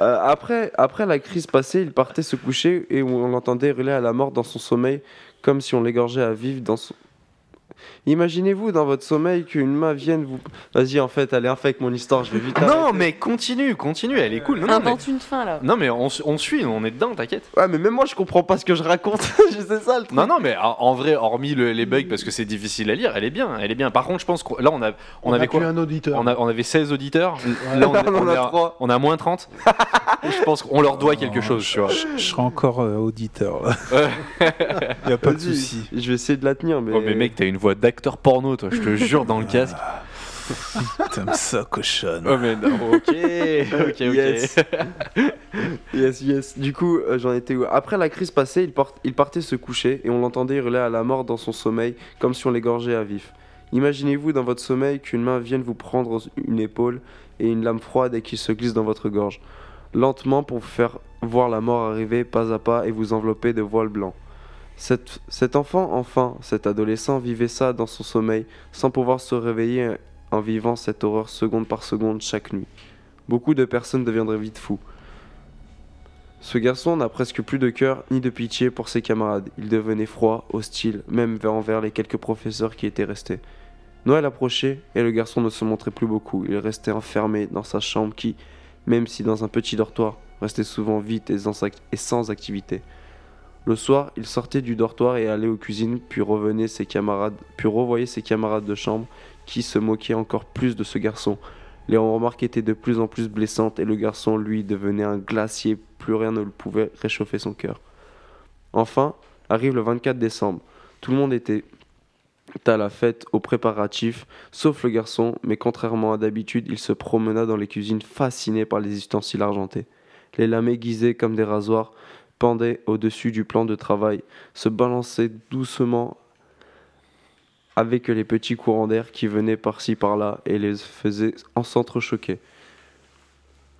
Euh, après, après la crise passée, il partait se coucher et on l'entendait hurler à la mort dans son sommeil, comme si on l'égorgeait à vif dans son. Imaginez-vous dans votre sommeil qu'une main vienne vous. Vas-y, en fait, allez, avec mon histoire, je vais vite. Non, arrêter. mais continue, continue, elle est cool. Non, non, mais, Invente une fin là. non, mais on, suit, on est dedans, t'inquiète. Ouais, mais même moi je comprends pas ce que je raconte, [laughs] je sais ça le truc. Non, non, mais en, vrai, hormis le- les bugs parce que c'est difficile à lire, elle est bien, elle est bien. Par contre, je pense que là, on, a, on, a avait quoi un auditeur. on, a- on avait 16 auditeurs. [laughs] Là, on, a on a moins 30. [laughs] je pense qu'on leur doit quelque Non, chose, tu vois. Je, je serai encore euh, auditeur. là. Ouais. Y a pas de souci. Je vais essayer de la tenir, mais. Oh, mais mec, t'as une voix d'acteur porno, toi, je te [laughs] jure, dans le casque. T'aimes ça, cochonne. Oh, mais non, ok, [laughs] ok, ok. Yes. [laughs] yes, yes. Du coup, euh, j'en étais où? Après la crise passée, il, part- il partait se coucher et on l'entendait hurler à la mort dans son sommeil, comme si on l'égorgeait à vif. Imaginez-vous dans votre sommeil qu'une main vienne vous prendre une épaule et une lame froide et qui se glisse dans votre gorge, lentement pour vous faire voir la mort arriver pas à pas et vous envelopper de voile blanc. Cet, enfant, enfin, cet adolescent, vivait ça dans son sommeil, sans pouvoir se réveiller en vivant cette horreur seconde par seconde chaque nuit. Beaucoup de personnes deviendraient vite fous. Ce garçon n'a presque plus de cœur ni de pitié pour ses camarades. Il devenait froid, hostile, même vers- envers les quelques professeurs qui étaient restés. Noël approchait et le garçon ne se montrait plus beaucoup. Il restait enfermé dans sa chambre qui, même si dans un petit dortoir, restait souvent vide et sans activité. Le soir, il sortait du dortoir et allait aux cuisines, puis revenait ses camarades, puis revoyait ses camarades de chambre qui se moquaient encore plus de ce garçon. Les remarques étaient de plus en plus blessantes et le garçon, lui, devenait un glacier, plus rien ne pouvait réchauffer son cœur. Enfin, arrive le 24 décembre. Tout le monde était à la fête, aux préparatifs, sauf le garçon, mais contrairement à d'habitude, il se promena dans les cuisines fasciné par les ustensiles argentés. Les lames aiguisées comme des rasoirs pendaient au-dessus du plan de travail, se balançaient doucement avec les petits courants d'air qui venaient par-ci par-là et les faisaient en s'entrechoquer.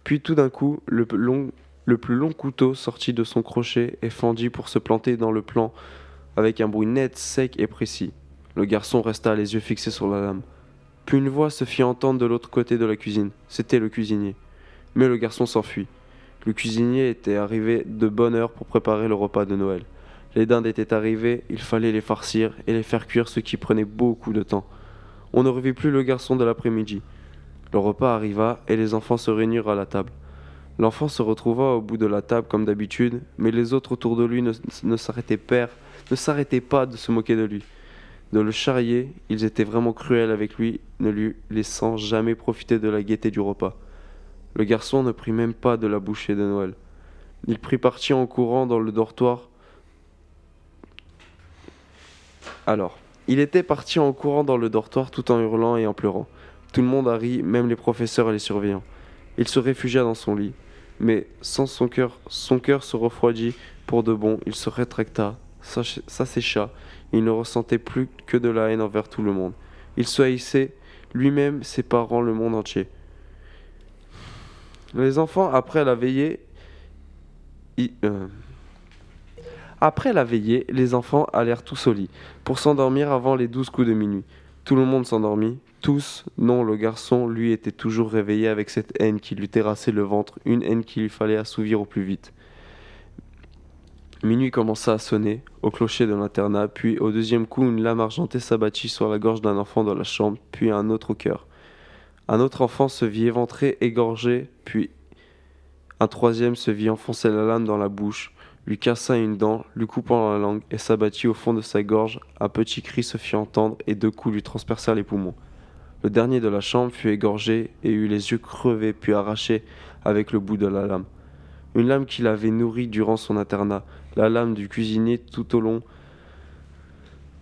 Puis tout d'un coup, le, le plus long couteau sortit de son crochet et fendit pour se planter dans le plan avec un bruit net, sec et précis. Le garçon resta les yeux fixés sur la lame. Puis une voix se fit entendre de l'autre côté de la cuisine. C'était le cuisinier. Mais le garçon s'enfuit. Le cuisinier était arrivé de bonne heure pour préparer le repas de Noël. Les dindes étaient arrivées, il fallait les farcir et les faire cuire, ce qui prenait beaucoup de temps. On ne revit plus le garçon de l'après-midi. Le repas arriva et les enfants se réunirent à la table. L'enfant se retrouva au bout de la table comme d'habitude, mais les autres autour de lui ne, s'arrêtaient ne s'arrêtaient pas de se moquer de lui. De le charrier, ils étaient vraiment cruels avec lui, ne lui laissant jamais profiter de la gaieté du repas. Le garçon ne prit même pas de la bouchée de Noël. Il prit parti en courant dans le dortoir. Alors, il était parti en courant dans le dortoir tout en hurlant et en pleurant. Tout le monde a ri, même les professeurs et les surveillants. Il se réfugia dans son lit, mais sans son cœur, son cœur se refroidit pour de bon. Il se rétracta, s'assécha. Il ne ressentait plus que de la haine envers tout le monde. Il se haïssait lui-même, ses parents, le monde entier. Les enfants, après la veillée, euh, après la veillée, les enfants allèrent tous au lit pour s'endormir avant les douze coups de minuit. Tout le monde s'endormit, tous, non, le garçon, lui, était toujours réveillé avec cette haine qui lui terrassait le ventre, une haine qu'il lui fallait assouvir au plus vite. Minuit commença à sonner au clocher de l'internat, puis au deuxième coup, une lame argentée s'abattit sur la gorge d'un enfant dans la chambre, puis un autre au cœur. Un autre enfant se vit éventré, égorgé, puis un troisième se vit enfoncer la lame dans la bouche, lui cassa une dent, lui coupant la langue, et s'abattit au fond de sa gorge. Un petit cri se fit entendre, et deux coups lui transpercèrent les poumons. Le dernier de la chambre fut égorgé et eut les yeux crevés puis arrachés avec le bout de la lame. Une lame qu'il avait nourrie durant son internat, la lame du cuisinier tout au long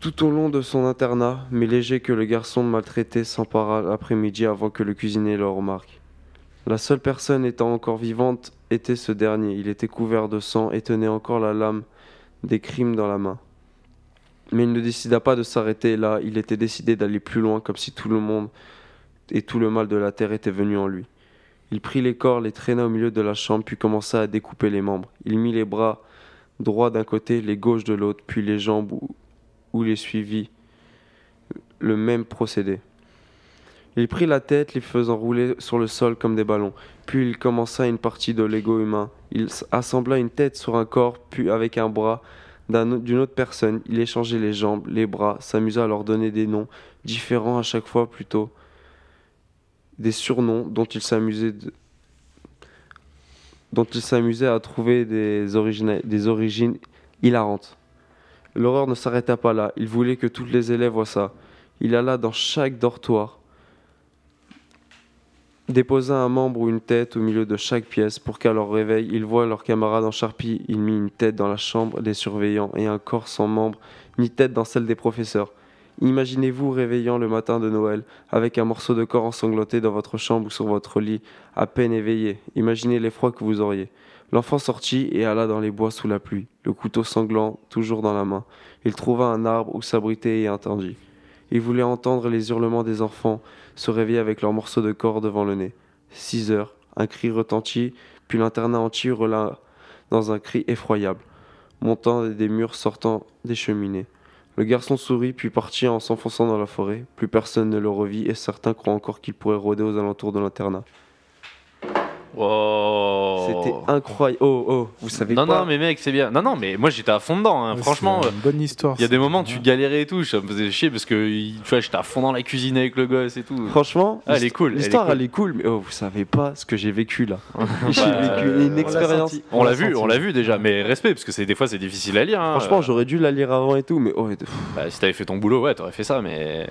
tout au long de son internat, mais léger que le garçon maltraité s'empara l'après-midi avant que le cuisinier le remarque. La seule personne étant encore vivante était ce dernier. Il était couvert de sang et tenait encore la lame des crimes dans la main. Mais il ne décida pas de s'arrêter là, il était décidé d'aller plus loin comme si tout le monde et tout le mal de la terre était venu en lui. Il prit les corps, les traîna au milieu de la chambre, puis commença à découper les membres. Il mit les bras droits d'un côté, les gauches de l'autre, puis les jambes où, les suivit. Le même procédé. Il prit la tête, les faisant rouler sur le sol comme des ballons. Puis il commença une partie de l'ego humain. Il assembla une tête sur un corps, puis avec un bras d'une autre personne. Il échangeait les jambes, les bras, s'amusa à leur donner des noms, différents à chaque fois plutôt. Des surnoms dont il s'amusait dont il s'amusait à trouver des origines hilarantes. L'horreur ne s'arrêta pas là. Il voulait que tous les élèves voient ça. Il alla dans chaque dortoir, déposa un membre ou une tête au milieu de chaque pièce pour qu'à leur réveil, ils voient leurs camarades en charpie. Il mit une tête dans la chambre des surveillants et un corps sans membre, ni tête dans celle des professeurs. Imaginez-vous réveillant le matin de Noël avec un morceau de corps ensanglanté dans votre chambre ou sur votre lit, à peine éveillé. Imaginez l'effroi que vous auriez. L'enfant sortit et alla dans les bois sous la pluie, le couteau sanglant toujours dans la main. Il trouva un arbre où s'abriter et attendit. Il voulait entendre les hurlements des enfants se réveiller avec leurs morceaux de corps devant le nez. Six heures, un cri retentit, puis l'internat entier hurla dans un cri effroyable, montant des murs sortant des cheminées. Le garçon sourit puis partit en s'enfonçant dans la forêt. Plus personne ne le revit et certains croient encore qu'il pourrait rôder aux alentours de l'internat. Wow. C'était incroyable. Oh, oh, vous savez Non, quoi non, mais mec, c'est bien. Non, non, mais moi j'étais à fond dedans. hein. Ouais, Franchement, une bonne histoire. il y a des moments tu Ouais. galérais et tout. Ça me faisait chier parce que tu vois, j'étais à fond dans la cuisine avec le gosse et tout. Franchement, Ah, elle est cool, L'histoire, cool. elle est cool, mais oh, vous savez pas ce que j'ai vécu là. [laughs] j'ai Bah, vécu euh, une expérience. On l'a vu, senti. on l'a vu déjà, mais respect parce que c'est des fois c'est difficile à lire. hein. Franchement, j'aurais dû la lire avant et tout, mais oh, Bah, si t'avais fait ton boulot, ouais, t'aurais fait ça, mais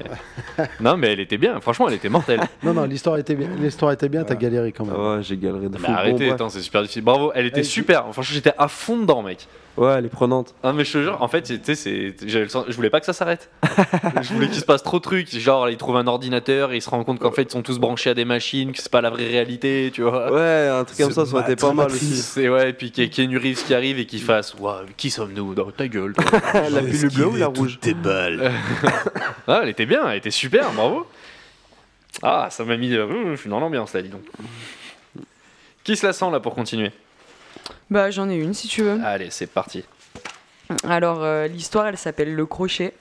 [laughs] non, mais elle était bien. Franchement, elle était mortelle. [laughs] Non, non, l'histoire était bien. L'histoire était bien, t'as galéré quand même. ouais, j'ai galéré de mais fou. Arrêtez, attends, c'est super difficile. Bravo, elle était Elle- super. Franchement, j'étais à fond dedans, mec. Ouais, elle est prenante. Ah mais je te jure, en fait, tu sais, c'est, j'avais le sens- je voulais pas que ça s'arrête. [laughs] je voulais qu'il se passe trop de trucs. Genre, il trouve un ordinateur et il se rend compte qu'en fait, ils sont tous branchés à des machines, que c'est pas la vraie réalité, tu vois. Ouais, un truc comme ça, ça aurait été pas mal aussi. C'est ouais, et puis qu'il y ait Keanu Reeves qui arrive et qui fasse Ouah, Qui sommes-nous Dans ta gueule. toi? [laughs] la pilule bleue ou la rouge Tes balles. [laughs] ah, elle était bien, elle était super, bravo. Ah, ça m'a mis. euh, je suis dans l'ambiance là, dis donc. Qui se la sent là pour continuer? Bah, j'en ai une si tu veux. Allez, c'est parti. Alors, euh, l'histoire, elle s'appelle Le Crochet.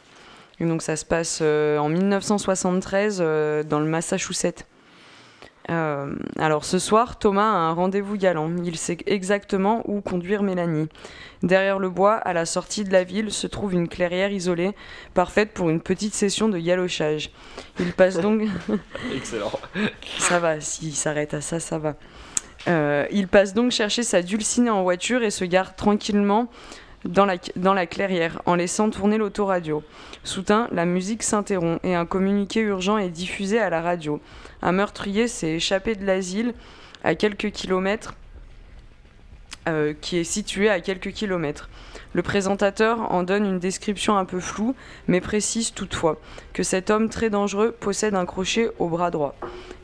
Et donc, ça se passe euh, en 1973 euh, dans le Massachusetts. Alors, ce soir, Thomas a un rendez-vous galant. Il sait exactement où conduire Mélanie. Derrière le bois, à la sortie de la ville, se trouve une clairière isolée, parfaite pour une petite session de galochage. Il passe donc. [laughs] Excellent. Ça va, s'il s'arrête à ça, ça va. Euh, il passe donc chercher sa dulcinée en voiture et se gare tranquillement dans la, clairière en laissant tourner l'autoradio. Soudain, la musique s'interrompt et un communiqué urgent est diffusé à la radio. Un meurtrier s'est échappé de l'asile à quelques kilomètres, euh, qui est situé à quelques kilomètres. Le présentateur en donne une description un peu floue, mais précise toutefois que cet homme très dangereux possède un crochet au bras droit.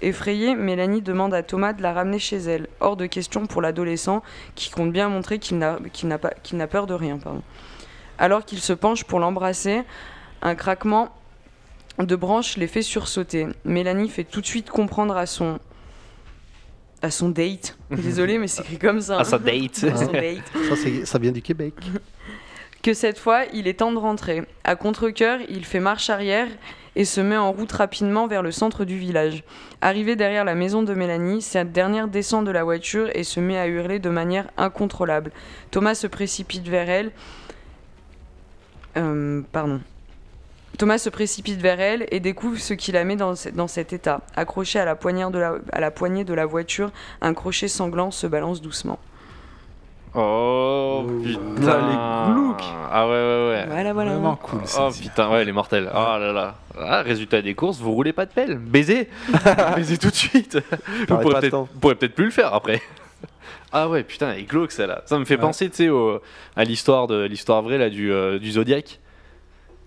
Effrayée, Mélanie demande à Thomas de la ramener chez elle. Hors de question pour l'adolescent qui compte bien montrer qu'il n'a qu'il n'a pas- qu'il n'a peur de rien. Pardon. Alors qu'il se penche pour l'embrasser, un craquement de branches les fait sursauter. Mélanie fait tout de suite comprendre à son à son date. [laughs] Désolée, mais c'est écrit comme ça. Date. À son date Ça, c'est- ça vient du Québec. Que cette fois, il est temps de rentrer. À contre-coeur, il fait marche arrière et se met en route rapidement vers le centre du village. Arrivé derrière la maison de Mélanie, cette dernière descend de la voiture et se met à hurler de manière incontrôlable. Thomas se précipite vers elle. Euh, pardon. Thomas se précipite vers elle et découvre ce qui la met dans, ce- dans cet état. Accroché à la poignée de la voiture, un crochet sanglant se balance doucement. Oh putain. les glauques. Ah ouais, ouais, ouais. Voilà, voilà. Vraiment cool. Oh celle-ci. putain, ouais, elle est mortelle. Oh là là. Ah, résultat des courses, vous roulez pas de pelle. Baiser. [laughs] Baiser tout de suite. Vous pourrez peut-être temps. vous pourrez peut-être plus le faire après. [laughs] Ah ouais, putain, elle est glauque celle-là. Ça me fait Ouais. penser, tu sais, au- à l'histoire de l'histoire vraie là du, euh, du Zodiac,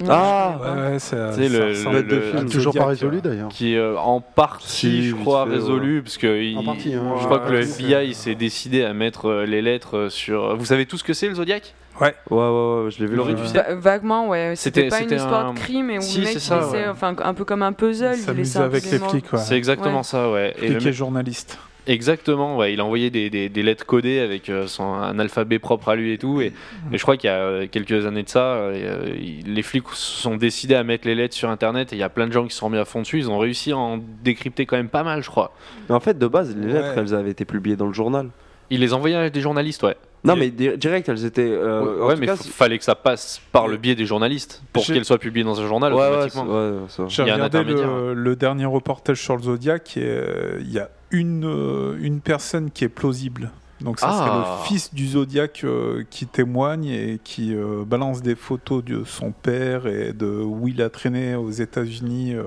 Ah Ouais, ouais, ça le- le- le- film Toujours pas résolu euh, d'ailleurs. qui est euh, en partie, Si, je crois, fait, résolu, parce que il- En partie, hein. je crois que le Ouais, FBI s'est décidé à mettre euh, les lettres sur. Vous savez tout ce que c'est le Zodiac? Ouais, ouais, ouais, je l'ai vu. Laurie, le tu film. sais? Va- vaguement, ouais. C'était pas une histoire un- de crime et où Si, le mec c'est laissait, ouais. enfin, un peu comme un puzzle. Il s'amusait avec les flics, ouais. C'est exactement Ouais. ça, ouais. Le et mec- journalistes. Exactement, ouais. Il a envoyé des, des- des lettres codées avec euh, son, un alphabet propre à lui et tout. Et, et je crois qu'il y a euh, quelques années de ça, euh, les flics se sont décidés à mettre les lettres sur Internet et il y a plein de gens qui se sont mis à fond dessus. Ils ont réussi à en décrypter quand même pas mal, je crois. Mais en fait, de base, les lettres, Ouais. elles avaient été publiées dans le journal. Il les envoyait à des journalistes, ouais. Non, Il- mais di- direct, elles étaient. euh, ouais, mais cas, f- fallait que ça passe par le biais des journalistes pour J'ai- qu'elles soient publiées dans un journal Ouais, ouais, automatiquement. c'est- ouais, ça. J'ai Il y a un regardé le, le dernier reportage sur le Zodiac et euh, il y a une, euh, une personne qui est plausible. Donc ça Ah. serait le fils du Zodiac euh, qui témoigne et qui euh, balance des photos de son père et de où il a traîné aux États-Unis euh,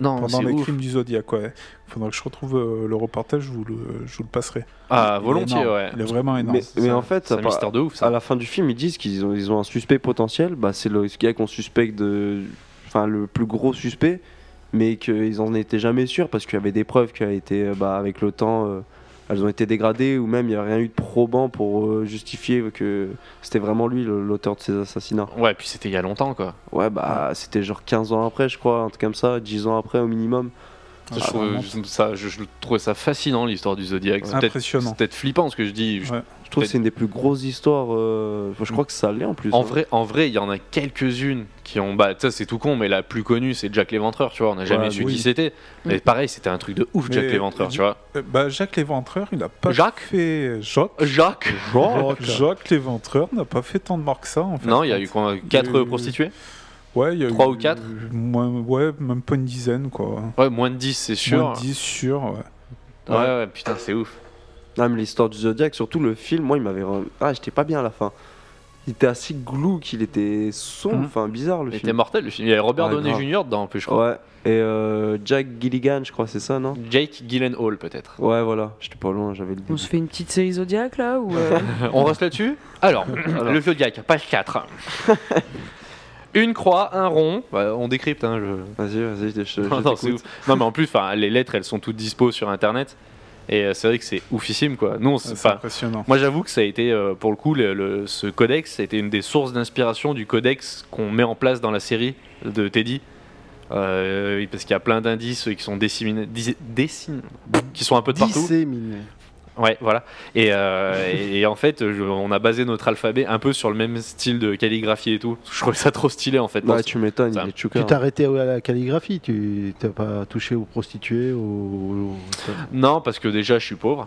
non, pendant les ouf. crimes du Zodiac. Ouais. Faudra que je retrouve euh, le reportage, je vous le, je vous le passerai. Ah, volontiers, ouais. Il est vraiment énorme. Mais, en fait, ça un mystère de ouf, ça. à la fin du film, ils disent qu'ils ont, ils ont un suspect potentiel. Bah, c'est le gars qu'on suspecte de. Enfin, le plus gros suspect, mais qu'ils en étaient jamais sûrs parce qu'il y avait des preuves qui ont été, euh, bah, avec le temps, euh, elles ont été dégradées ou même il n'y a rien eu de probant pour euh, justifier que c'était vraiment lui l'auteur de ces assassinats. Ouais, puis c'était il y a longtemps, quoi. Ouais, bah, c'était genre 15 ans après, je crois, un truc comme ça, 10 ans après au minimum. Ah, je, trouve, vraiment je- ça, je, je trouvais ça fascinant, l'histoire du Zodiac. C'est peut-être- Impressionnant. C'est peut-être flippant ce que je dis. Je- Ouais. Je trouve que c'est une des plus grosses histoires. euh, je crois que ça l'est en plus. En hein. vrai, en vrai, il y en a quelques-unes qui ont. Bah, ça c'est tout con, mais la plus connue, c'est Jack l'Éventreur, tu vois. On n'a jamais Ouais, su oui. qui c'était. Mais pareil, c'était un truc de ouf, Jack l'Éventreur, du- tu vois. Euh, bah, Jacques Léventreur, il a pas Jacques fait. Jacques Jacques Jacques, Jacques Léventreur n'a pas fait tant de morts que ça en fait. Non, il y a eu quoi, quatre prostituées? Ouais, il y a trois eu- ou quatre moins, Ouais, même pas une dizaine quoi. Ouais, moins de 10, c'est sûr. Moins de 10 sûr, ouais. Ouais, ouais, putain, c'est ouf. Ah, mais l'histoire du Zodiac, surtout le film, moi, il m'avait. Ah, j'étais pas bien à la fin. Il était assez glauque, il était sombre, Mhm. enfin bizarre le Il était film. mortel le film. Il y avait Robert Ouais, Downey. Jr. dedans, en plus, je crois. Ouais, et euh, Jack Gilligan, je crois, c'est ça, non? Jake Gyllenhaal, peut-être. Ouais, voilà, j'étais pas loin, j'avais le On se fait une petite série Zodiac là ou euh, [laughs] On reste là-dessus? Alors, Alors. le Zodiac, page 4. [laughs] Une croix, un rond. Bah, on décrypte, hein, je. Vas-y, vas-y, je, je [laughs] Non, non, c'est t'écoute. ouf. Non, mais en plus, les lettres, elles sont toutes dispo sur Internet. Et euh, c'est vrai que c'est oufissime, quoi. Nous, on s- Ouais, C'est 'fin, impressionnant. moi, j'avoue que ça a été, euh, pour le coup, le, le- ce codex, ça a été une des sources d'inspiration du codex qu'on met en place dans la série de Teddy. Euh, parce qu'il y a plein d'indices qui sont disséminés, dis- dessin- qui sont un peu de partout. Disséminé. Ouais, voilà. Et, euh, et, et en fait, je- on a basé notre alphabet un peu sur le même style de calligraphie et tout. Je trouvais ça trop stylé en fait. Ouais, tu m'étonnes, Ça-. Tu t'es arrêté à la calligraphie, tu t'as pas touché aux prostituées, aux... Non, parce que déjà, je suis pauvre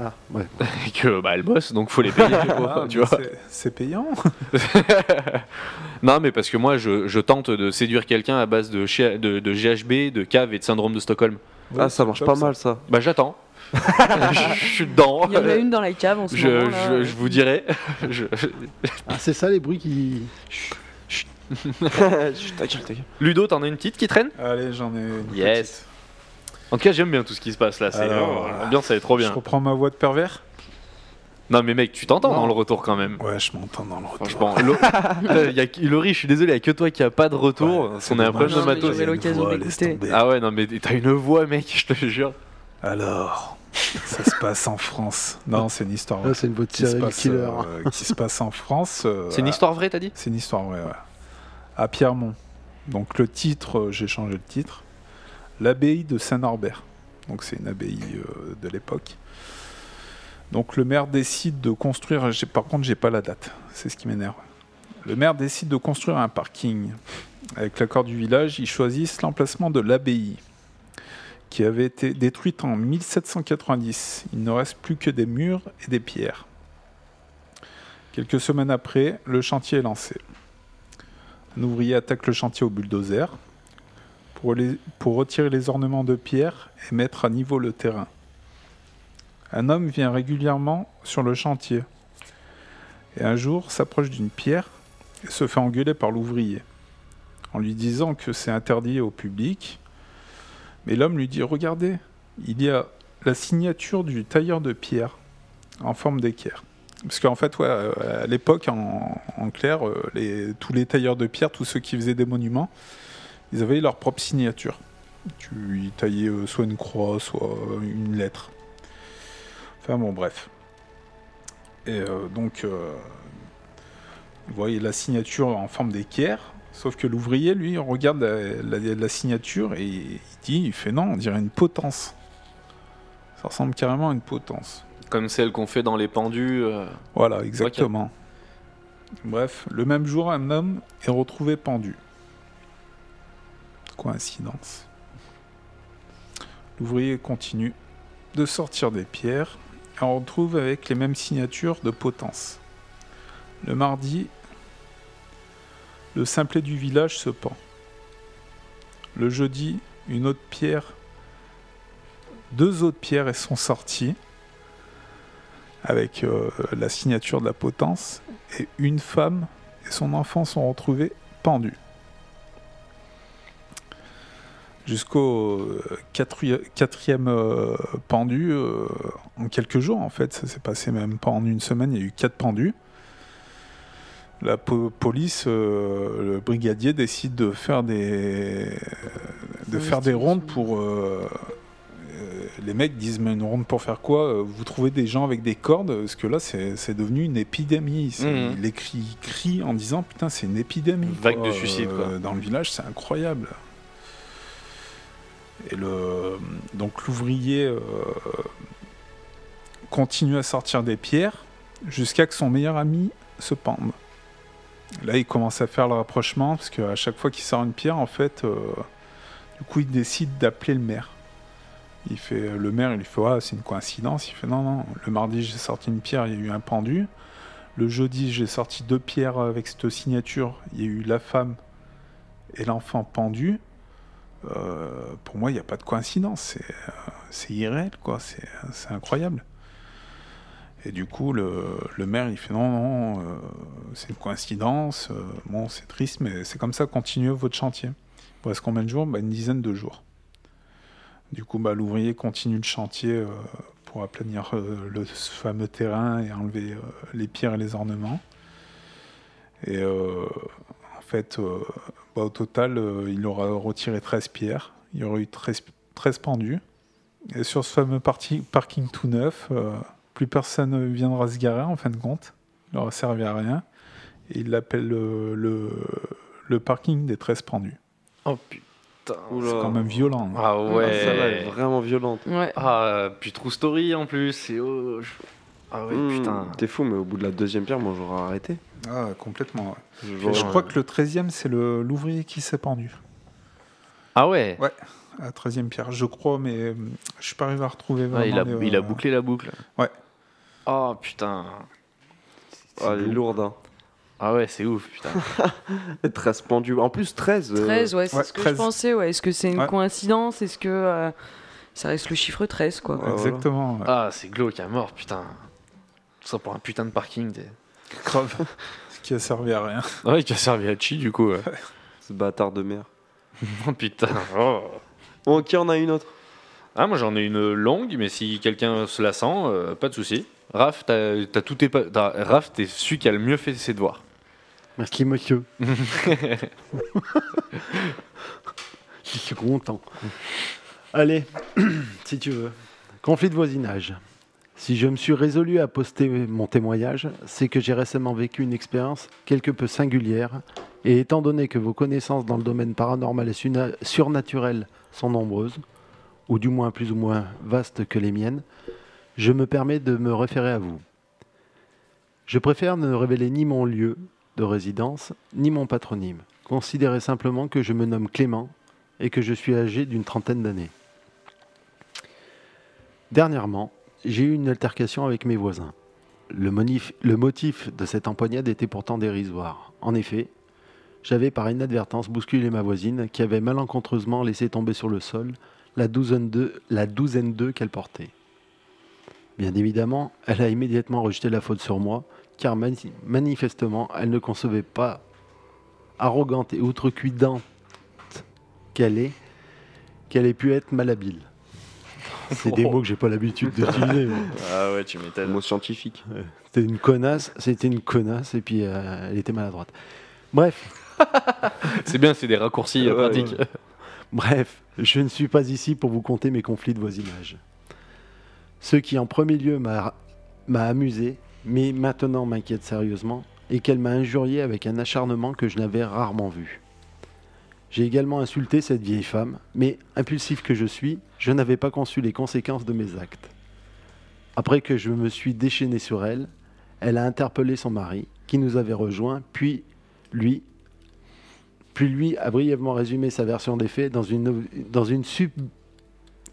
Ah, ouais. [laughs] et que bah, elles bossent, donc faut les payer. les pauvres, Ah, tu vois. c'est- C'est payant. [laughs] non, mais parce que moi, je, je tente de séduire quelqu'un à base de, de, de GHB, de cave et de syndrome de Stockholm. Ah, ça marche pas ça. mal ça. Bah, j'attends. Je, [laughs] je suis dedans. il y en a une dans la cave en ce Je, moment là. je, je vous dirai. [laughs] Je- Ah, c'est ça les bruits qui. Chut, [laughs] ta gueule, ta gueule. Ludo, t'en as une petite qui traîne? Allez, j'en ai une Yes. En tout cas, j'aime bien tout ce qui se passe là. C'est vraiment- l'ambiance, elle est trop petite. Je bien. reprends ma voix de pervers? Non, mais mec, tu t'entends dans le retour quand même. Ouais, je m'entends dans le retour. Franchement, Lo- Putain, y a, Laurie, je suis désolé, il y a que toi qui a pas de retour. Ouais, on est un problème de matos. l'occasion d'écouter. Ah ouais, non, mais t'as une voix, mec, je te jure. Alors, ça se passe en France. Non, c'est une histoire Là, c'est une serial passe, killer. euh, qui se passe en France. euh, C'est une histoire vraie, t'as dit? C'est une histoire vraie, ouais. À Pierremont. Donc le titre, euh, j'ai changé le titre. L'abbaye de Saint-Norbert. Donc c'est une abbaye euh, de l'époque. Donc le maire décide de construire. Par contre, j'ai pas la date. C'est ce qui m'énerve. Le maire décide de construire un parking avec l'accord du village, ils choisissent l'emplacement de l'abbaye, qui avait été détruite en 1790. Il ne reste plus que des murs et des pierres. Quelques semaines après, le chantier est lancé. Un ouvrier attaque le chantier au bulldozer pour, retirer les ornements de pierre et mettre à niveau le terrain. Un homme vient régulièrement sur le chantier et un jour s'approche d'une pierre et se fait engueuler par l'ouvrier en lui disant que c'est interdit au public. Mais l'homme lui dit Regardez, il y a la signature du tailleur de pierre en forme d'équerre. Parce qu'en fait, ouais, euh, à l'époque, en, clair, euh, tous les tailleurs de pierre, tous ceux qui faisaient des monuments, ils avaient leur propre signature. Tu y taillais euh, soit une croix, soit une lettre. Enfin bon, bref. Et donc, vous voyez la signature en forme d'équerre. Sauf que l'ouvrier, lui, regarde la, la- la signature et il dit, il fait non, on dirait une potence. Ça ressemble carrément à une potence. Comme celle qu'on fait dans les pendus. euh, Voilà, exactement. Bref, le même jour, un homme est retrouvé pendu. Coïncidence. L'ouvrier continue de sortir des pierres et on retrouve avec les mêmes signatures de potence. Le mardi, le simplet du village se pend. Le jeudi, une autre pierre, deux autres pierres sont sorties avec euh, la signature de la potence, et une femme et son enfant sont retrouvés pendus. Jusqu'au euh, quatri- quatrième euh, pendu, en quelques jours en fait, ça s'est passé même pas en une semaine, il y a eu quatre pendus. La po- police, euh, le brigadier décide de faire des, de faire des rondes pour euh, euh, les mecs disent mais une ronde pour faire quoi? Vous trouvez des gens avec des cordes? Parce que là c'est devenu une épidémie. Les cris crient en disant putain c'est une épidémie. Vague quoi. de suicide, quoi. Dans le village c'est incroyable. Et le donc l'ouvrier continue à sortir des pierres jusqu'à que son meilleur ami se pende. Là, il commence à faire le rapprochement parce qu'à chaque fois qu'il sort une pierre, en fait, euh, du coup, il décide d'appeler le maire. Il fait, le maire, il lui fait ah, c'est une coïncidence. Il fait non, non. Le mardi, j'ai sorti une pierre, il y a eu un pendu. Le jeudi, j'ai sorti deux pierres avec cette signature. Il y a eu la femme et l'enfant pendu. Euh, pour moi, il n'y a pas de coïncidence. C'est, euh, irréel, quoi. C'est incroyable. Et du coup, le, maire, il fait non, non, euh, c'est une coïncidence. euh, bon, c'est triste, mais c'est comme ça, continuez votre chantier. Il reste combien de jours? Bah, Une dizaine de jours. Du coup, bah, l'ouvrier continue le chantier euh, pour aplanir le fameux terrain et enlever les pierres et les ornements. Et en fait, bah, au total, il aura retiré 13 pierres. Il y aurait eu 13, 13 pendus. Et sur ce fameux parking tout neuf, plus personne ne viendra se garer en fin de compte. Il n'aura servi à rien. Et il l'appelle le, le, le parking des 13 pendus. Oh putain. Oula. C'est quand même violent. hein. Ah Ah, Celle-là est ouais. vraiment violente. Ouais. Ah, puis True Story en plus. oh, je- Ah ouais, Hmm, putain. T'es fou, mais au bout de la deuxième pierre, moi j'aurais arrêté. Ah, complètement. ouais. Je crois que le 13e, c'est le- l'ouvrier qui s'est pendu. Ah ouais. Ouais. À 13e pierre, je crois, mais euh, je suis pas arrivé à retrouver vraiment. Ouais, il, a, les, il a euh, bouclé la boucle. Ouais. Oh putain. Ah, elle est lourde, hein. Ah ouais, c'est ouf, putain. [laughs] Et 13 pendus. En plus, 13. euh, 13, ouais, c'est ouais, ce que 13. je pensais. Ouais. Est-ce que c'est une Ouais. coïncidence? Est-ce que euh, ça reste le chiffre 13 quoi? Ouais. Exactement. ouais. Ah, c'est glauque à mort, putain. Tout ça pour un putain de parking. t'es- Grave. [laughs] Ce qui a servi à rien. Ah ouais, qui a servi à chi du coup. ouais. [laughs] Ce bâtard de merde. oh putain. Oh. Bon, qui en a une autre Ah, moi j'en ai une longue, mais si quelqu'un se la sent, euh, pas de souci. Raph, t'as t'as tout tes Raph, t'es celui qui a le mieux fait ses devoirs. Merci, monsieur. [laughs] Je suis content. Allez, [clears throat] si tu veux. Conflit de voisinage. Si je me suis résolu à poster mon témoignage, c'est que j'ai récemment vécu une expérience quelque peu singulière. Et étant donné que vos connaissances dans le domaine paranormal et surnaturel sont nombreuses, ou du moins plus ou moins vastes que les miennes, je me permets de me référer à vous. Je préfère ne révéler ni mon lieu de résidence, ni mon patronyme. Considérez simplement que je me nomme Clément et que je suis âgé d'une trentaine d'années. Dernièrement, j'ai eu une altercation avec mes voisins. Le, motif de cette empoignade était pourtant dérisoire. En effet, j'avais par inadvertance bousculé ma voisine qui avait malencontreusement laissé tomber sur le sol la douzaine d'œufs la douzaine d'œufs qu'elle portait. Bien évidemment, elle a immédiatement rejeté la faute sur moi, car mani- manifestement, elle ne concevait pas, arrogante et outrecuidante qu'elle est, qu'elle ait pu être malhabile. C'est des mots que j'ai pas l'habitude d'utiliser. [laughs] Ah ouais, tu Le m'étonnes. mot scientifique. C'était une connasse, c'était une connasse, et puis euh, elle était maladroite. Bref, [laughs] C'est bien, c'est des raccourcis euh, Ouais, pratiques. Bref, je ne suis pas ici pour vous conter mes conflits de voisinage. Ce qui en premier lieu m'a amusé, mais maintenant m'inquiète sérieusement, est qu'elle m'a injurié avec un acharnement que je n'avais rarement vu. J'ai également insulté cette vieille femme, mais impulsif que je suis, je n'avais pas conçu les conséquences de mes actes. Après que je me suis déchaîné sur elle, elle a interpellé son mari, qui nous avait rejoints, puis lui, a brièvement résumé sa version des faits dans une,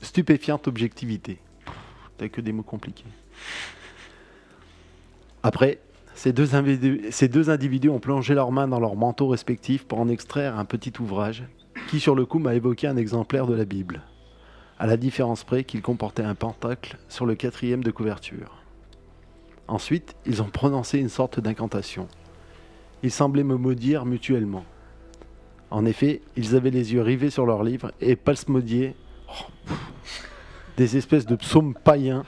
stupéfiante objectivité. T'as que des mots compliqués. Après, ces deux, individus, ont plongé leurs mains dans leurs manteaux respectifs pour en extraire un petit ouvrage qui, sur le coup, m'a évoqué un exemplaire de la Bible, à la différence près qu'il comportait un pentacle sur le quatrième de couverture. Ensuite, ils ont prononcé une sorte d'incantation. Ils semblaient me maudire mutuellement. En effet, ils avaient les yeux rivés sur leurs livres et palsmodiaient oh, des espèces de psaumes païens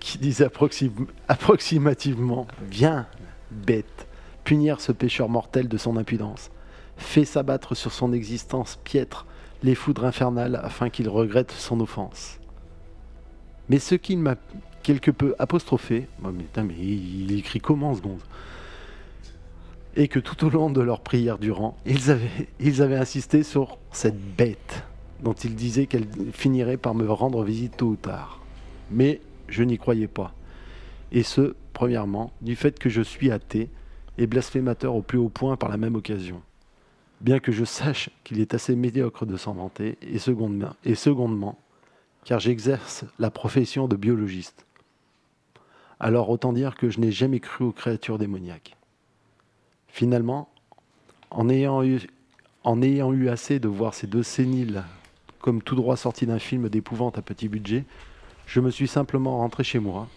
qui approxim- approximativement Viens, bête, punir ce pécheur mortel de son impudence. Fais s'abattre sur son existence piètre les foudres infernales afin qu'il regrette son offense. Mais ce qui m'a quelque peu apostrophé, oh, mais, il écrit comment ce gonze? Et que tout au long de leur prière durant, ils avaient insisté sur cette bête dont ils disaient qu'elle finirait par me rendre visite tôt ou tard. Mais je n'y croyais pas. Et ce, premièrement, du fait que je suis athée et blasphémateur au plus haut point par la même occasion. Bien que je sache qu'il est assez médiocre de s'en vanter, et secondement, car j'exerce la profession de biologiste. Alors autant dire que je n'ai jamais cru aux créatures démoniaques. Finalement, en ayant eu assez de voir ces deux séniles comme tout droit sortis d'un film d'épouvante à petit budget, je me suis simplement rentré chez moi,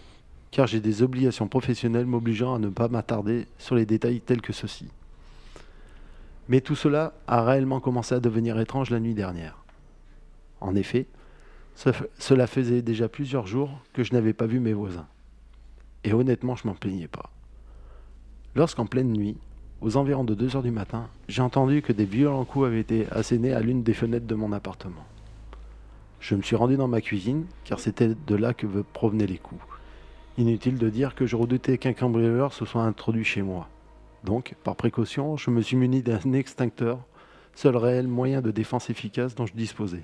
car j'ai des obligations professionnelles m'obligeant à ne pas m'attarder sur les détails tels que ceux-ci. Mais tout cela a réellement commencé à devenir étrange la nuit dernière. En effet, ce- cela faisait déjà plusieurs jours que je n'avais pas vu mes voisins. Et honnêtement, je m'en plaignais pas. Lorsqu'en pleine nuit, aux environs de 2 heures du matin, j'ai entendu que des violents coups avaient été assénés à l'une des fenêtres de mon appartement. Je me suis rendu dans ma cuisine, car c'était de là que provenaient les coups. Inutile de dire que je redoutais qu'un cambrioleur se soit introduit chez moi. Donc, par précaution, je me suis muni d'un [laughs] extincteur, seul réel moyen de défense efficace dont je disposais.